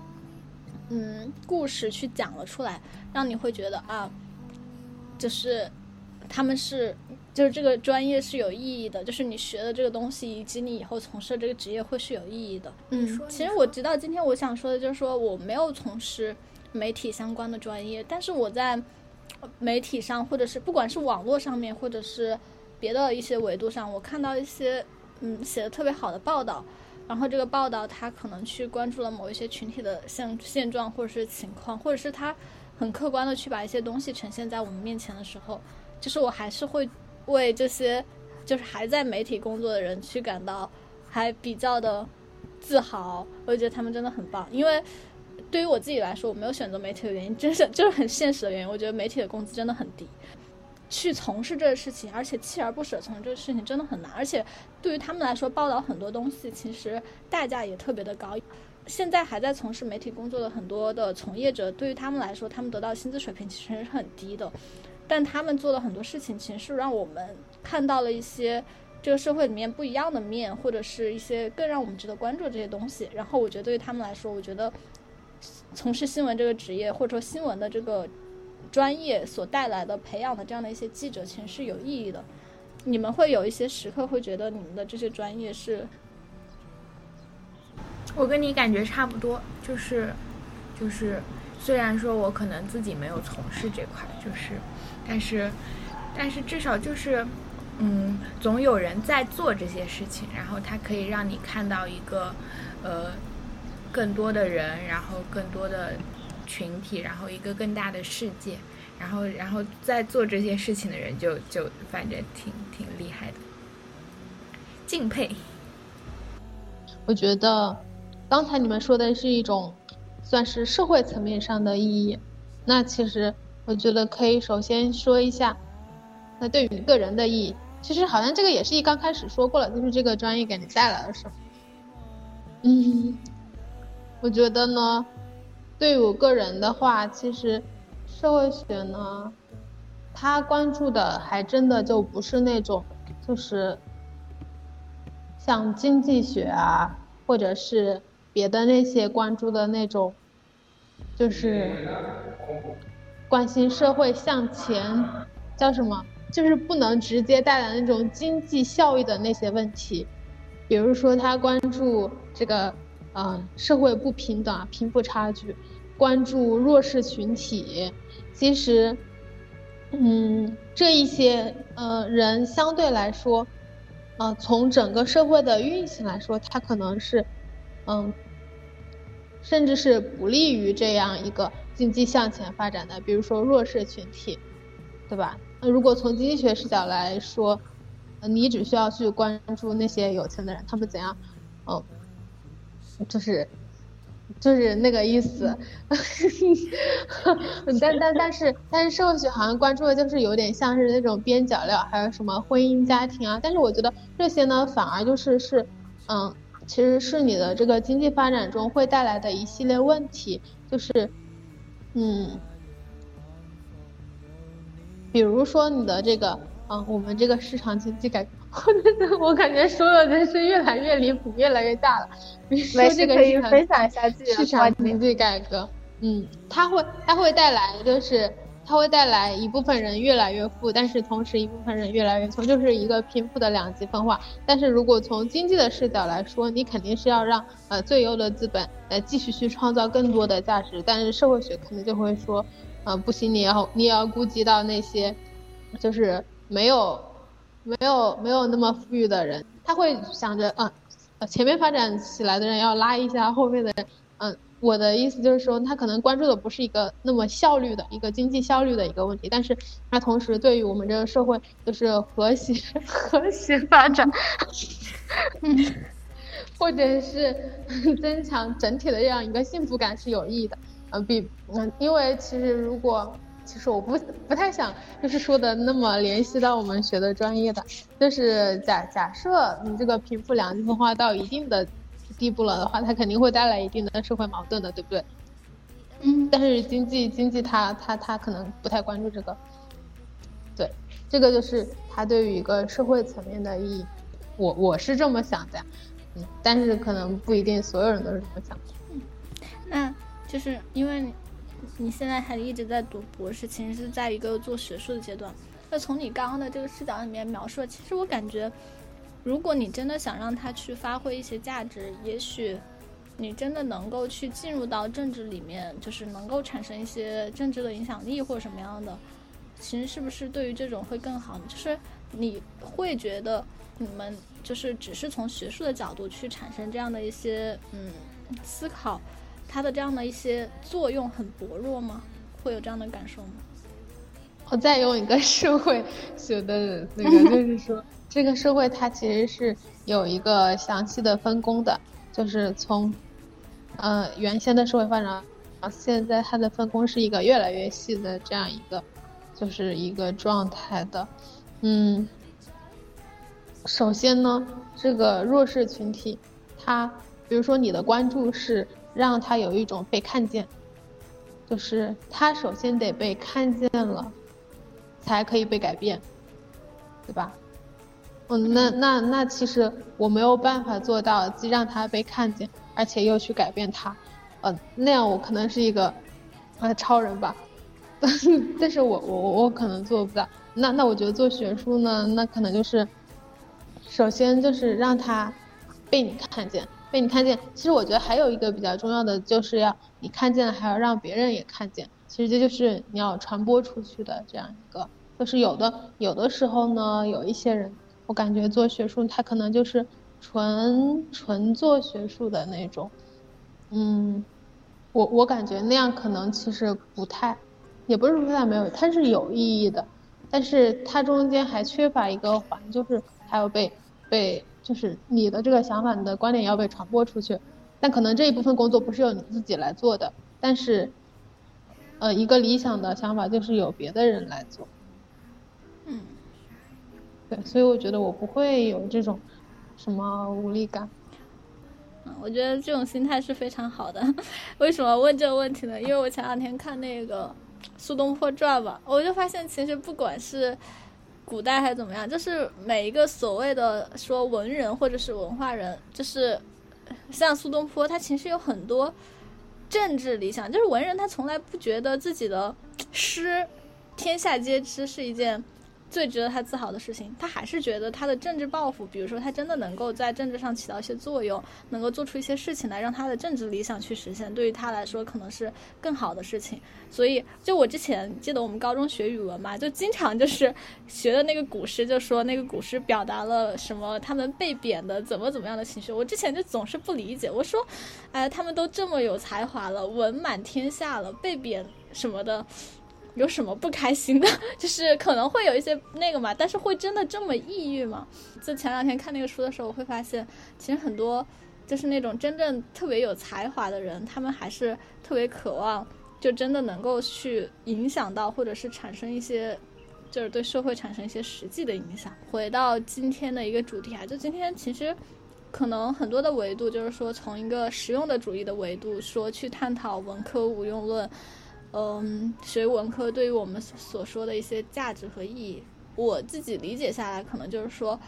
[SPEAKER 2] 嗯故事去讲了出来，让你会觉得啊。就是，他们是，就是这个专业是有意义的，就是你学的这个东西，以及你以后从事这个职业会是有意义的。嗯，其实我直到今天，我想说的就是说，我没有从事媒体相关的专业，但是我在媒体上，或者是不管是网络上面，或者是别的一些维度上，我看到一些嗯写的特别好的报道，然后这个报道他可能去关注了某一些群体的现现状或者是情况，或者是它。很客观的去把一些东西呈现在我们面前的时候，就是我还是会为这些就是还在媒体工作的人去感到还比较的自豪。我觉得他们真的很棒，因为对于我自己来说，我没有选择媒体的原因，真是 [LAUGHS] 就是很现实的原因。我觉得媒体的工资真的很低，去从事这个事情，而且锲而不舍从事这个事情真的很难。而且对于他们来说，报道很多东西其实代价也特别的高。现在还在从事媒体工作的很多的从业者，对于他们来说，他们得到薪资水平其实是很低的，但他们做的很多事情，其实是让我们看到了一些这个社会里面不一样的面，或者是一些更让我们值得关注这些东西。然后我觉得对于他们来说，我觉得从事新闻这个职业，或者说新闻的这个专业所带来的培养的这样的一些记者，其实是有意义的。你们会有一些时刻会觉得你们的这些专业是。
[SPEAKER 5] 我跟你感觉差不多，就是，就是，虽然说我可能自己没有从事这块，就是，但是，但是至少就是，嗯，总有人在做这些事情，然后它可以让你看到一个，呃，更多的人，然后更多的群体，然后一个更大的世界，然后，然后在做这些事情的人就就反正挺挺厉害的，敬佩。
[SPEAKER 4] 我觉得。刚才你们说的是一种，算是社会层面上的意义。那其实我觉得可以首先说一下，那对于个人的意义，其实好像这个也是一刚开始说过了，就是这个专业给你带来了什么。嗯，我觉得呢，对于我个人的话，其实社会学呢，他关注的还真的就不是那种，就是像经济学啊，或者是。别的那些关注的那种，就是关心社会向前，叫什么？就是不能直接带来那种经济效益的那些问题，比如说他关注这个，嗯，社会不平等、贫富差距，关注弱势群体。其实，嗯，这一些呃人相对来说，呃，从整个社会的运行来说，他可能是，嗯。甚至是不利于这样一个经济向前发展的，比如说弱势群体，对吧？那如果从经济学视角来说，你只需要去关注那些有钱的人，他们怎样，嗯，就是，就是那个意思。[LAUGHS] 但但但是但是社会学好像关注的就是有点像是那种边角料，还有什么婚姻家庭啊。但是我觉得这些呢，反而就是是，嗯。其实是你的这个经济发展中会带来的一系列问题，就是，嗯，比如说你的这个，嗯，我们这个市场经济改革，我感觉说的真是越来越离谱，越来越大了。说这个
[SPEAKER 2] 分享一下
[SPEAKER 4] 市场经济改革，嗯，它会它会带来就是，它会带来一部分人越来越富，但是同时一部分人越来越穷，就是一个贫富的两极分化。但是如果从经济的视角来说，你肯定是要让呃最优的资本呃继续去创造更多的价值，但是社会学可能就会说，呃不行，你要你也要顾及到那些就是没有没有没有那么富裕的人，他会想着啊，呃前面发展起来的人要拉一下后面的人，嗯。我的意思就是说，他可能关注的不是一个那么效率的一个经济效率的一个问题，但是他同时对于我们这个社会就是和谐 [LAUGHS] 和谐发展，[LAUGHS] 嗯，或者是增强整体的这样一个幸福感是有意义的。嗯，比嗯，因为其实如果其实我不不太想就是说的那么联系到我们学的专业的，就是假假设你这个贫富两极分化到一定的。地步了的话，它肯定会带来一定的社会矛盾的，对不对？
[SPEAKER 2] 嗯。
[SPEAKER 4] 但是经济经济它它它可能不太关注这个，对，这个就是它对于一个社会层面的意义，我我是这么想的，嗯，但是可能不一定所有人都是这么想的。
[SPEAKER 2] 嗯，那就是因为你现在还一直在读博士，其实是在一个做学术的阶段。那从你刚刚的这个视角里面描述，其实我感觉。如果你真的想让他去发挥一些价值，也许你真的能够去进入到政治里面，就是能够产生一些政治的影响力或者什么样的。其实是不是对于这种会更好呢？就是你会觉得你们就是只是从学术的角度去产生这样的一些嗯思考，它的这样的一些作用很薄弱吗？会有这样的感受吗？
[SPEAKER 4] 我再用一个社会学的那个，就是说。这个社会它其实是有一个详细的分工的，就是从，呃，原先的社会发展，现在它的分工是一个越来越细的这样一个，就是一个状态的。嗯，首先呢，这个弱势群体，他，比如说你的关注是让他有一种被看见，就是他首先得被看见了，才可以被改变，对吧？嗯，那那那其实我没有办法做到既让他被看见，而且又去改变他，呃，那样我可能是一个，呃，超人吧，[LAUGHS] 但是我我我可能做不到。那那我觉得做学术呢，那可能就是，首先就是让他被你看见，被你看见。其实我觉得还有一个比较重要的，就是要你看见了，还要让别人也看见。其实这就是你要传播出去的这样一个，就是有的有的时候呢，有一些人。我感觉做学术，他可能就是纯纯做学术的那种，嗯，我我感觉那样可能其实不太，也不是说它没有，它是有意义的，但是它中间还缺乏一个环，就是还要被被就是你的这个想法、你的观点要被传播出去，但可能这一部分工作不是由你自己来做的，但是，呃，一个理想的想法就是有别的人来做。对，所以我觉得我不会有这种什么无力感。
[SPEAKER 2] 嗯，我觉得这种心态是非常好的。[LAUGHS] 为什么问这个问题呢？因为我前两天看那个《苏东坡传》吧，我就发现其实不管是古代还是怎么样，就是每一个所谓的说文人或者是文化人，就是像苏东坡，他其实有很多政治理想。就是文人，他从来不觉得自己的 [TSK] 诗天下皆知是一件。最值得他自豪的事情，他还是觉得他的政治抱负，比如说他真的能够在政治上起到一些作用，能够做出一些事情来让他的政治理想去实现，对于他来说可能是更好的事情。所以，就我之前记得我们高中学语文嘛，就经常就是学的那个古诗，就说那个古诗表达了什么，他们被贬的怎么怎么样的情绪。我之前就总是不理解，我说，哎，他们都这么有才华了，文满天下了，被贬什么的。有什么不开心的？[LAUGHS] 就是可能会有一些那个嘛，但是会真的这么抑郁吗？就前两天看那个书的时候，我会发现，其实很多就是那种真正特别有才华的人，他们还是特别渴望，就真的能够去影响到，或者是产生一些，就是对社会产生一些实际的影响。回到今天的一个主题啊，就今天其实可能很多的维度，就是说从一个实用的主义的维度说去探讨文科无用论。嗯，学文科对于我们所说的一些价值和意义，我自己理解下来，可能就是说，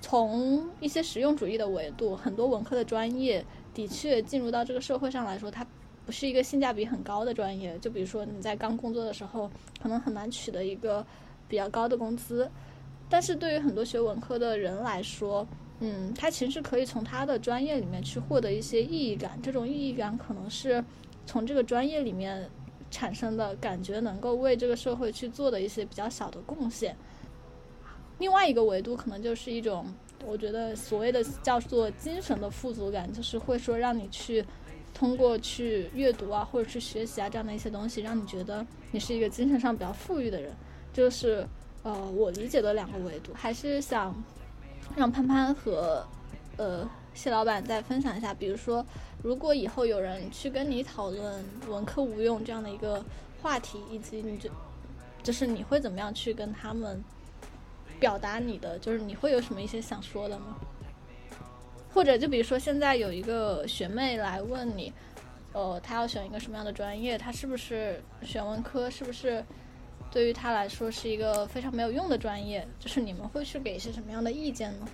[SPEAKER 2] 从一些实用主义的维度，很多文科的专业的确进入到这个社会上来说，它不是一个性价比很高的专业。就比如说你在刚工作的时候，可能很难取得一个比较高的工资。但是对于很多学文科的人来说，嗯，他其实可以从他的专业里面去获得一些意义感。这种意义感可能是从这个专业里面产生的，感觉能够为这个社会去做的一些比较小的贡献。另外一个维度可能就是一种，我觉得所谓的叫做精神的富足感，就是会说让你去通过去阅读啊，或者去学习啊这样的一些东西，让你觉得你是一个精神上比较富裕的人。就是呃我理解的两个维度，还是想让潘潘和呃谢老板再分享一下，比如说如果以后有人去跟你讨论文科无用这样的一个话题，以及你就就是你会怎么样去跟他们。表达你的就是你会有什么一些想说的吗？或者就比如说现在有一个学妹来问你，呃，她要选一个什么样的专业？她是不是选文科？是不是对于她来说是一个非常没有用的专业？就是你们会去给一些什么样的意见呢？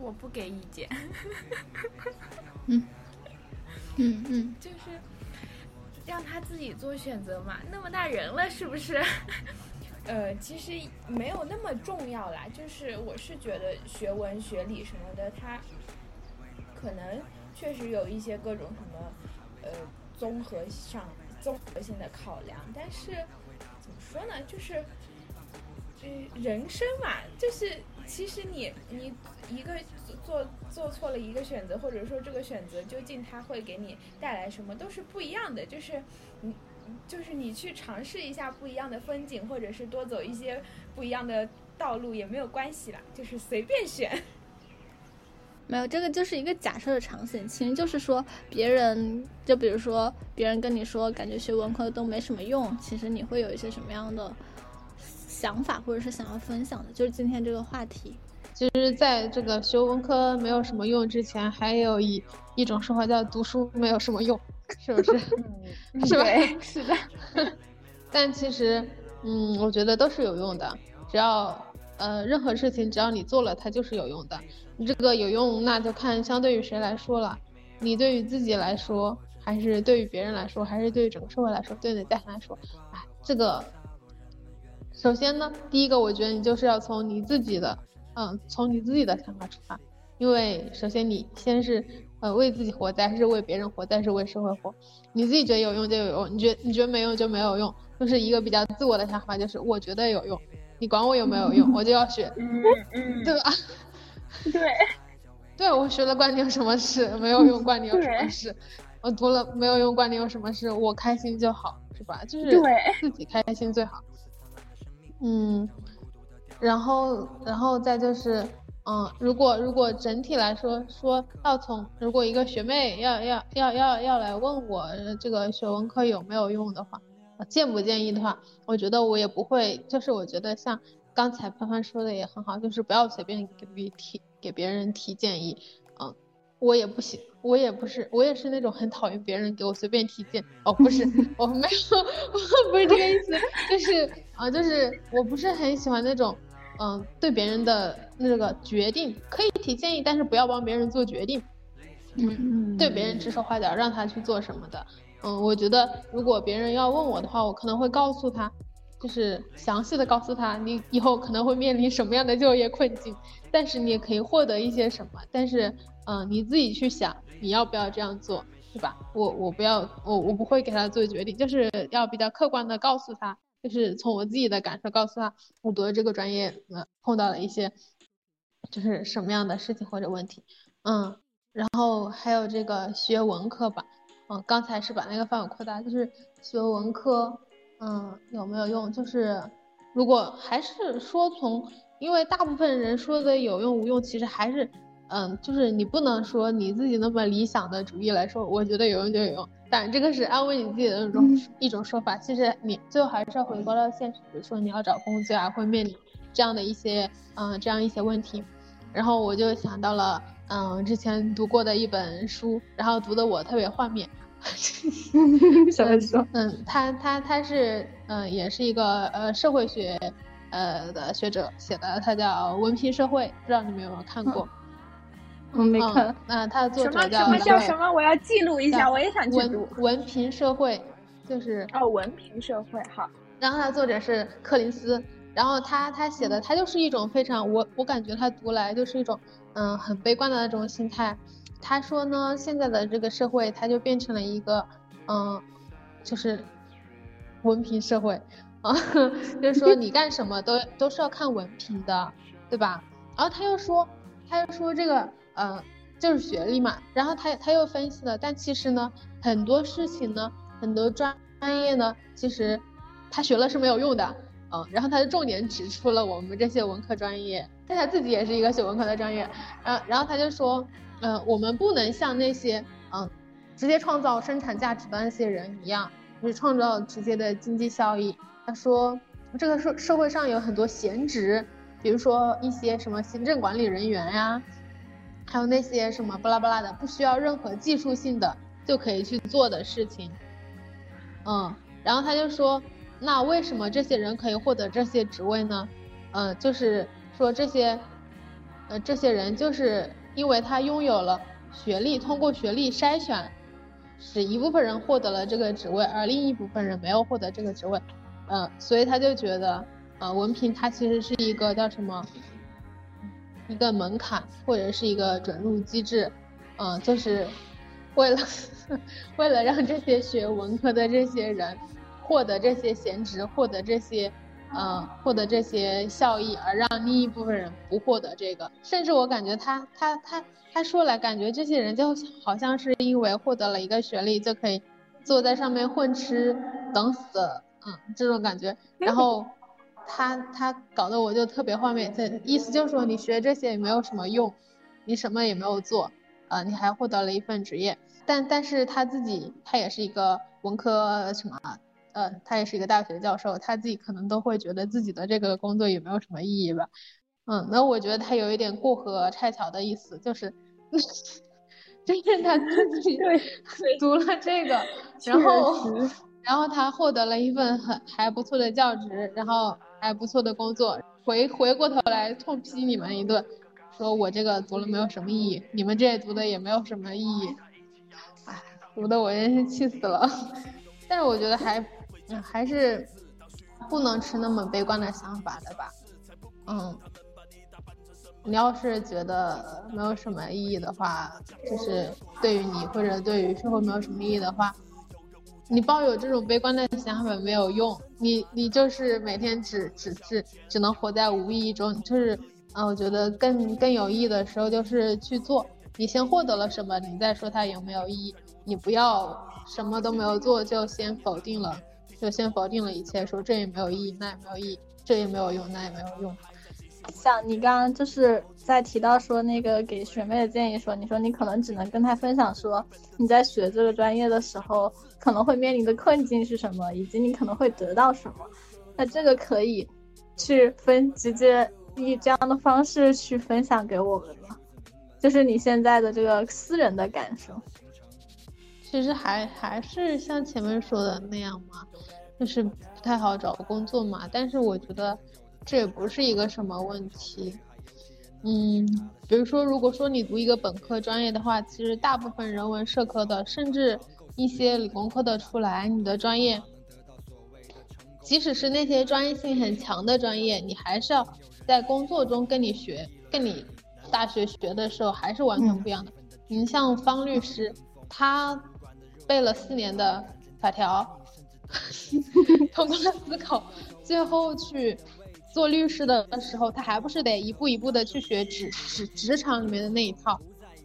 [SPEAKER 5] 我不给意见。
[SPEAKER 2] 嗯嗯嗯，
[SPEAKER 5] 就是让他自己做选择嘛。那么大人了，是不是？[LAUGHS] 呃，其实没有那么重要啦。就是我是觉得学文学理什么的，他可能确实有一些各种什么呃综合上综合性的考量。但是怎么说呢？就是嗯，人生嘛，就是其实你你一个做做错了一个选择，或者说这个选择究竟它会给你带来什么，都是不一样的。就是你。就是你去尝试一下不一样的风景，或者是多走一些不一样的道路也没有关系啦，就是随便选。[LAUGHS]
[SPEAKER 2] 没有这个就是一个假设的场景，其实就是说别人就比如说别人跟你说感觉学文科都没什么用，其实你会有一些什么样的想法，或者是想要分享的？就是今天这个话题。
[SPEAKER 4] 其实，在这个学文科没有什么用之前，还有一一种说法叫读书没有什么用。[LAUGHS] 是不是？是吧？
[SPEAKER 5] 是的。[LAUGHS]
[SPEAKER 4] 但其实，嗯，我觉得都是有用的。只要呃，任何事情只要你做了，它就是有用的。你这个有用，那就看相对于谁来说了。你对于自己来说，还是对于别人来说，还是对于整个社会来说，对你家庭来说，哎，这个，首先呢，第一个，我觉得你就是要从你自己的，嗯，从你自己的想法出发，因为首先你先是。呃，为自己活，再是为别人活，再是为社会活。你自己觉得有用就有用，你觉你觉得没用就没有用，就是一个比较自我的想法，就是我觉得有用，你管我有没有用，我就要学，
[SPEAKER 5] 嗯嗯，[LAUGHS]
[SPEAKER 4] 对吧？
[SPEAKER 5] 对，[LAUGHS]
[SPEAKER 4] 对我学了关你有什么事？没有用关你有什么事？我读了没有用关你有什么事？我开心就好，是吧？就是自己开心最好。嗯，然后，然后再就是。嗯，如果如果整体来说说要从如果一个学妹要要要要要来问我这个学文科有没有用的话，建不建议的话，我觉得我也不会，就是我觉得像刚才潘潘说的也很好，就是不要随便给别提给别人提建议。嗯，我也不喜，我也不是，我也是那种很讨厌别人给我随便提建。哦，不是，我没有，[LAUGHS] 不是这个意思，就是啊，就是我不是很喜欢那种。嗯，对别人的那个决定可以提建议，但是不要帮别人做决定。嗯，对别人指手画脚，让他去做什么的。嗯，我觉得如果别人要问我的话，我可能会告诉他，就是详细的告诉他，你以后可能会面临什么样的就业困境，但是你也可以获得一些什么。但是，嗯，你自己去想，你要不要这样做，对吧？我我不要，我我不会给他做决定，就是要比较客观的告诉他。就是从我自己的感受告诉他，我读的这个专业，呃，碰到了一些，就是什么样的事情或者问题，嗯，然后还有这个学文科吧，嗯，刚才是把那个范围扩大，就是学文科，嗯，有没有用？就是如果还是说从，因为大部分人说的有用无用，其实还是，嗯，就是你不能说你自己那么理想的主义来说，我觉得有用就有用。但这个是安慰你自己的那种一种说法，其实你最后还是要回归到现实，比如说你要找工作啊，会面临这样的一些嗯这样一些问题，然后我就想到了嗯之前读过的一本书，然后读的我特别幻灭，[LAUGHS]
[SPEAKER 2] 什么书？[LAUGHS]
[SPEAKER 4] 嗯，他他他是嗯也是一个呃社会学呃的学者写的，他叫《文凭社会》，不知道你们有没有看过？
[SPEAKER 2] 嗯，没看
[SPEAKER 4] 嗯。，那它的作者叫
[SPEAKER 5] 什么叫什么？我要记录一下，我也想去
[SPEAKER 4] 文
[SPEAKER 5] 读。
[SPEAKER 4] 文凭社会，就是
[SPEAKER 5] 哦，文凭社会，好，
[SPEAKER 4] 然后他的作者是柯林斯，然后他他写的他就是一种非常我我感觉他读来就是一种嗯很悲观的那种心态。他说呢，现在的这个社会它就变成了一个嗯就是文凭社会啊，[LAUGHS] 就是说你干什么都都是要看文凭的，对吧？然后他又说他又说这个呃就是学历嘛，然后他他又分析了，但其实呢很多事情呢很多专专业呢其实他学了是没有用的，嗯，然后他就重点指出了我们这些文科专业，但他自己也是一个学文科的专业，然，然后他就说，呃，我们不能像那些嗯直接创造生产价值的那些人一样，就是创造直接的经济效益。他说，这个社社会上有很多闲职，比如说一些什么行政管理人员呀、还有那些什么巴拉巴拉的，不需要任何技术性的就可以去做的事情。嗯，然后他就说，那为什么这些人可以获得这些职位呢？嗯，就是说这些，呃，这些人就是因为他拥有了学历，通过学历筛选，使一部分人获得了这个职位，而另一部分人没有获得这个职位。嗯，所以他就觉得，呃，文凭它其实是一个叫什么，一个门槛或者是一个准入机制，嗯、就是为了 [LAUGHS] 为了让这些学文科的这些人获得这些闲职，获得这些，呃，获得这些效益，而让另一部分人不获得这个。甚至我感觉他他他他说来，感觉这些人就好像是因为获得了一个学历就可以坐在上面混吃等死，嗯，这种感觉。然后他他搞得我就特别画面，这意思就是说你学这些也没有什么用，你什么也没有做，呃，你还获得了一份职业。但但是他自己他也是一个文科什么，呃，他也是一个大学教授，他自己可能都会觉得自己的这个工作也没有什么意义吧。嗯，那我觉得他有一点过河拆桥的意思，就是，[LAUGHS] 就是他自己读了这个，然后然后他获得了一份很还不错的教职，然后还不错的工作，回回过头来痛批你们一顿，说我这个读了没有什么意义，你们这读的也没有什么意义，哎，读的我真是气死了。[LAUGHS] 但是我觉得还，还是不能持那么悲观的想法的吧，嗯。你要是觉得没有什么意义的话，就是对于你或者对于社会没有什么意义的话，你抱有这种悲观的想法没有用，你你就是每天只只只只能活在无意义中，就是，嗯、我觉得更更有意义的时候就是去做，你先获得了什么，你再说它有没有意义，你不要什么都没有做就先否定了，就先否定了一切，说这也没有意义，那也没有意义，这也没有用，那也没有用。
[SPEAKER 2] 像你刚刚就是在提到说那个给学妹的建议说，你说你可能只能跟她分享说你在学这个专业的时候可能会面临的困境是什么，以及你可能会得到什么。那这个可以去分直接以这样的方式去分享给我们吗？就是你现在的这个私人的感受。
[SPEAKER 4] 其实还还是像前面说的那样嘛，就是不太好找工作嘛。但是我觉得这也不是一个什么问题。嗯，比如说，如果说你读一个本科专业的话，其实大部分人文社科的，甚至一些理工科的出来，你的专业，即使是那些专业性很强的专业，你还是要在工作中跟你学，跟你大学学的时候还是完全不一样的。你像方律师，他背了四年的法条，[LAUGHS] 通过了思考，最后去做律师的时候，他还不是得一步一步的去学职职职场里面的那一套。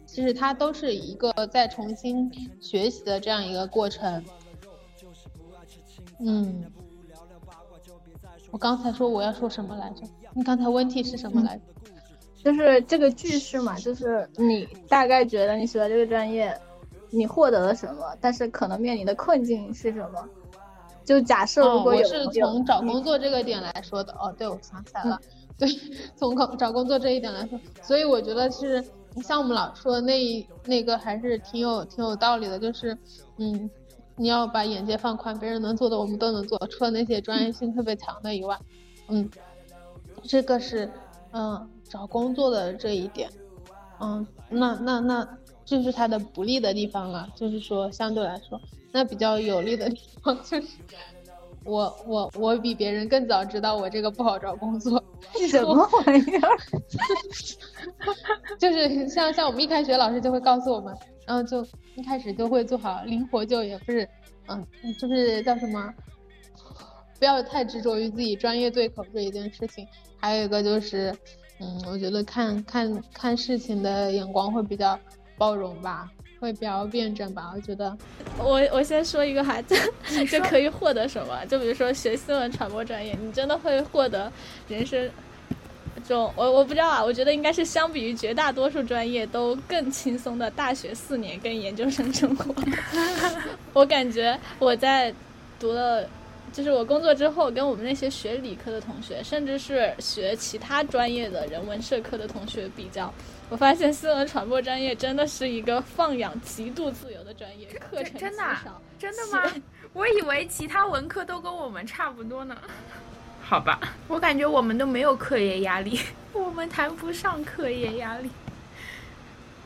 [SPEAKER 4] 其实他都是一个在重新学习的这样一个过程。嗯，我刚才说我要说什么来着？你刚才问题是什么来着？
[SPEAKER 2] 就是这个句式嘛，就是你大概觉得你学的这个专业，你获得了什么，但是可能面临的困境是什么？就假设如
[SPEAKER 4] 哦，
[SPEAKER 2] 果有，
[SPEAKER 4] 我是从找
[SPEAKER 2] 嗯
[SPEAKER 4] 工作这个点来说的。哦，对，我想起来了，对，从找找工作这一点来说，所以我觉得是像我们老说的那那个还是挺有挺有道理的，就是嗯，你要把眼界放宽，别人能做的我们都能做，除了那些专业性特别强的以外，嗯，这个是嗯找工作的这一点，嗯，那那那就是它的不利的地方了。就是说，相对来说，那比较有利的地方就是，我我我比别人更早知道我这个不好找工作。[LAUGHS]
[SPEAKER 2] 什么玩意儿？[LAUGHS]
[SPEAKER 4] 就是像像我们一开学，老师就会告诉我们，然后就一开始就会做好灵活就业，不是，嗯，就是叫什么？不要太执着于自己专业对口这一件事情。还有一个就是。嗯，我觉得看看看事情的眼光会比较包容吧，会比较辩证吧。我觉得，
[SPEAKER 2] 我我先说一个孩子 [LAUGHS] 就可以获得什么？就比如说学新闻传播专业，你真的会获得人生中，我我不知道啊。我觉得应该是相比于绝大多数专业都更轻松的大学四年跟研究生生活。[LAUGHS] 我感觉我在读了。就是我工作之后，跟我们那些学理科的同学，甚至是学其他专业的人文社科的同学比较，我发现新闻传播专业真的是一个放养极度自由的专业，课程
[SPEAKER 5] 真的真的吗？我以为其他文科都跟我们差不多呢。好吧，我感觉我们都没有课业压力，我们谈不上课业压力。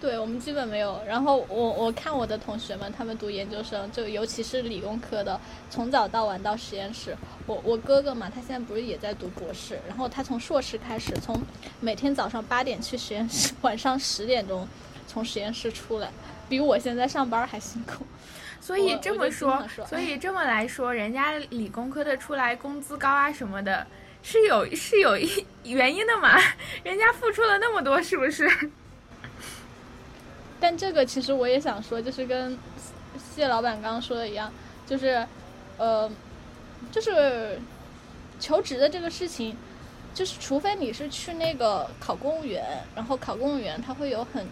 [SPEAKER 2] 对我们基本没有，然后我我看我的同学们，他们读研究生，就尤其是理工科的，从早到晚到实验室。我我哥哥嘛，他现在不是也在读博士，然后他从硕士开始，从每天早上八点去实验室，[LAUGHS] 晚上十点钟从实验室出来，比我现在上班还辛苦。
[SPEAKER 5] 所以这么说，所以这么来说，人家理工科的出来工资高啊什么的，是有是有一原因的嘛？[LAUGHS] 人家付出了那么多，是不是？
[SPEAKER 2] 但这个其实我也想说，就是跟谢老板刚刚说的一样，就是，呃，就是求职的这个事情，就是除非你是去那个考公务员，然后考公务员他会有很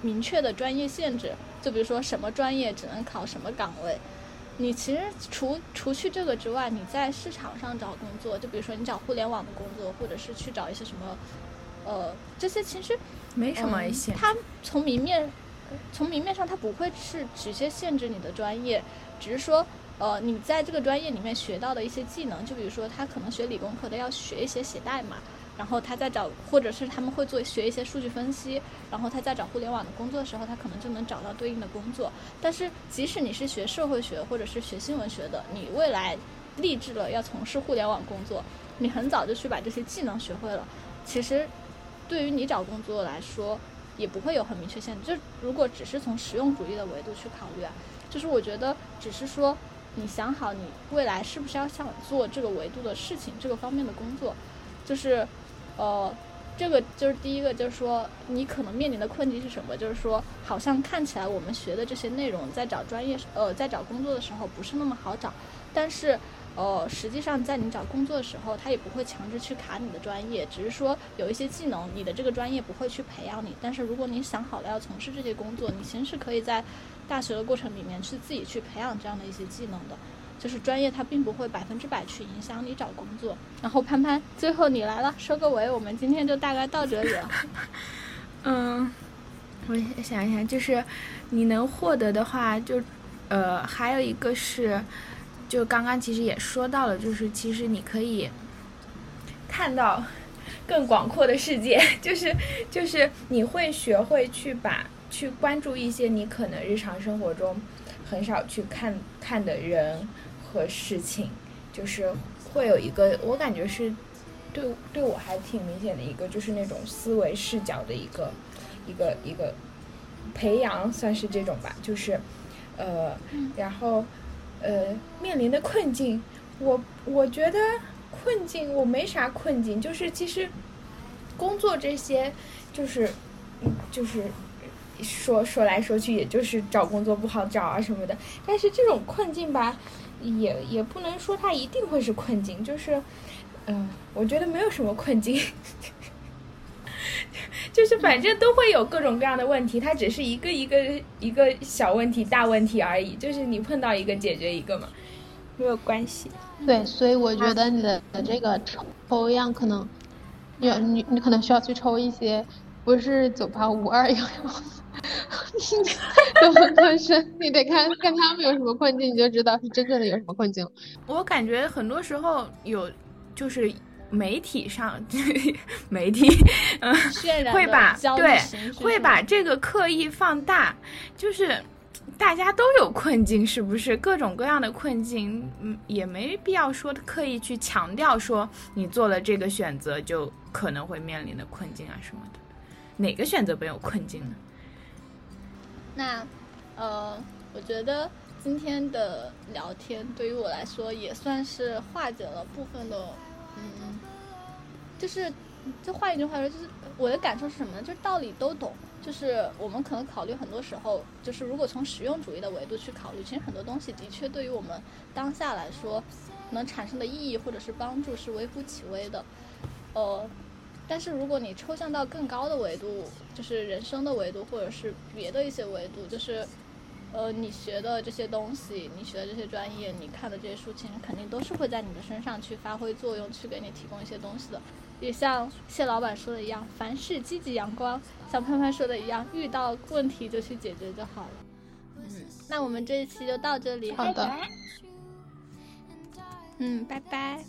[SPEAKER 2] 明确的专业限制，就比如说什么专业只能考什么岗位。你其实除除去这个之外，你在市场上找工作，就比如说你找互联网的工作，或者是去找一些什么，呃，这些其实。
[SPEAKER 5] 没什么限，
[SPEAKER 2] 它从明面，从明面上它不会是直接限制你的专业，只是说，呃，你在这个专业里面学到的一些技能，就比如说他可能学理工科的要学一些写代码，然后他在找，或者是他们会做学一些数据分析，然后他在找互联网的工作的时候，他可能就能找到对应的工作。但是即使你是学社会学或者是学新闻学的，你未来立志了要从事互联网工作，你很早就去把这些技能学会了，其实。对于你找工作来说，也不会有很明确限制。就如果只是从实用主义的维度去考虑啊，就是我觉得只是说，你想好你未来是不是要想做这个维度的事情，这个方面的工作，就是，呃，这个就是第一个，就是说你可能面临的困境是什么？就是说，好像看起来我们学的这些内容在找专业呃在找工作的时候不是那么好找，但是。呃，实际上在你找工作的时候，他也不会强制去卡你的专业，只是说有一些技能，你的这个专业不会去培养你。但是如果你想好了要从事这些工作，你其实是可以在大学的过程里面去自己去培养这样的一些技能的。就是专业它并不会百分之百去影响你找工作。然后潘潘，最后你来了，收个尾，我们今天就大概到这里了。
[SPEAKER 5] 嗯，我想一想，就是你能获得的话，就呃，还有一个是。就刚刚其实也说到了，就是其实你可以看到更广阔的世界，[LAUGHS] 就是就是你会学会去把去关注一些你可能日常生活中很少去看看的人和事情，就是会有一个我感觉是对对我还挺明显的一个，就是那种思维视角的一个一个一个培养，算是这种吧，就是呃，然后。呃，面临的困境，我我觉得困境我没啥困境，就是其实工作这些，就是就是说说来说去，也就是找工作不好找啊什么的。但是这种困境吧，也也不能说它一定会是困境，就是嗯，我觉得没有什么困境。[LAUGHS] 就是反正都会有各种各样的问题，它只是一个一个一个小问题、大问题而已。就是你碰到一个解决一个嘛，没有关系。
[SPEAKER 4] 对，所以我觉得你的这个抽样可能，你你你可能需要去抽一些不是九八五二幺幺的本科生，你得看看他们有什么困境，你就知道是真正的有什么困境。
[SPEAKER 5] 我感觉很多时候有就是。媒体上，[LAUGHS] 媒体，[LAUGHS] 嗯，会把对会把这个刻意放大，就是大家都有困境，是不是？各种各样的困境，嗯，也没必要说刻意去强调说你做了这个选择就可能会面临的困境啊什么的。哪个选择没有困境呢？
[SPEAKER 2] 那，呃，我觉得今天的聊天对于我来说也算是化解了部分的，嗯，就是，就换一句话说，就是我的感受是什么呢？就是道理都懂，就是我们可能考虑很多时候，就是如果从实用主义的维度去考虑，其实很多东西的确对于我们当下来说，能产生的意义或者是帮助是微乎其微的，呃。但是如果你抽象到更高的维度，就是人生的维度，或者是别的一些维度，就是，呃，你学的这些东西，你学的这些专业，你看的这些书，其实肯定都是会在你的身上去发挥作用，去给你提供一些东西的。也像谢老板说的一样，凡事积极阳光；像潘潘说的一样，遇到问题就去解决就好了。嗯，那我们这一期就到这里，
[SPEAKER 4] 好的，
[SPEAKER 2] 嗯，拜拜。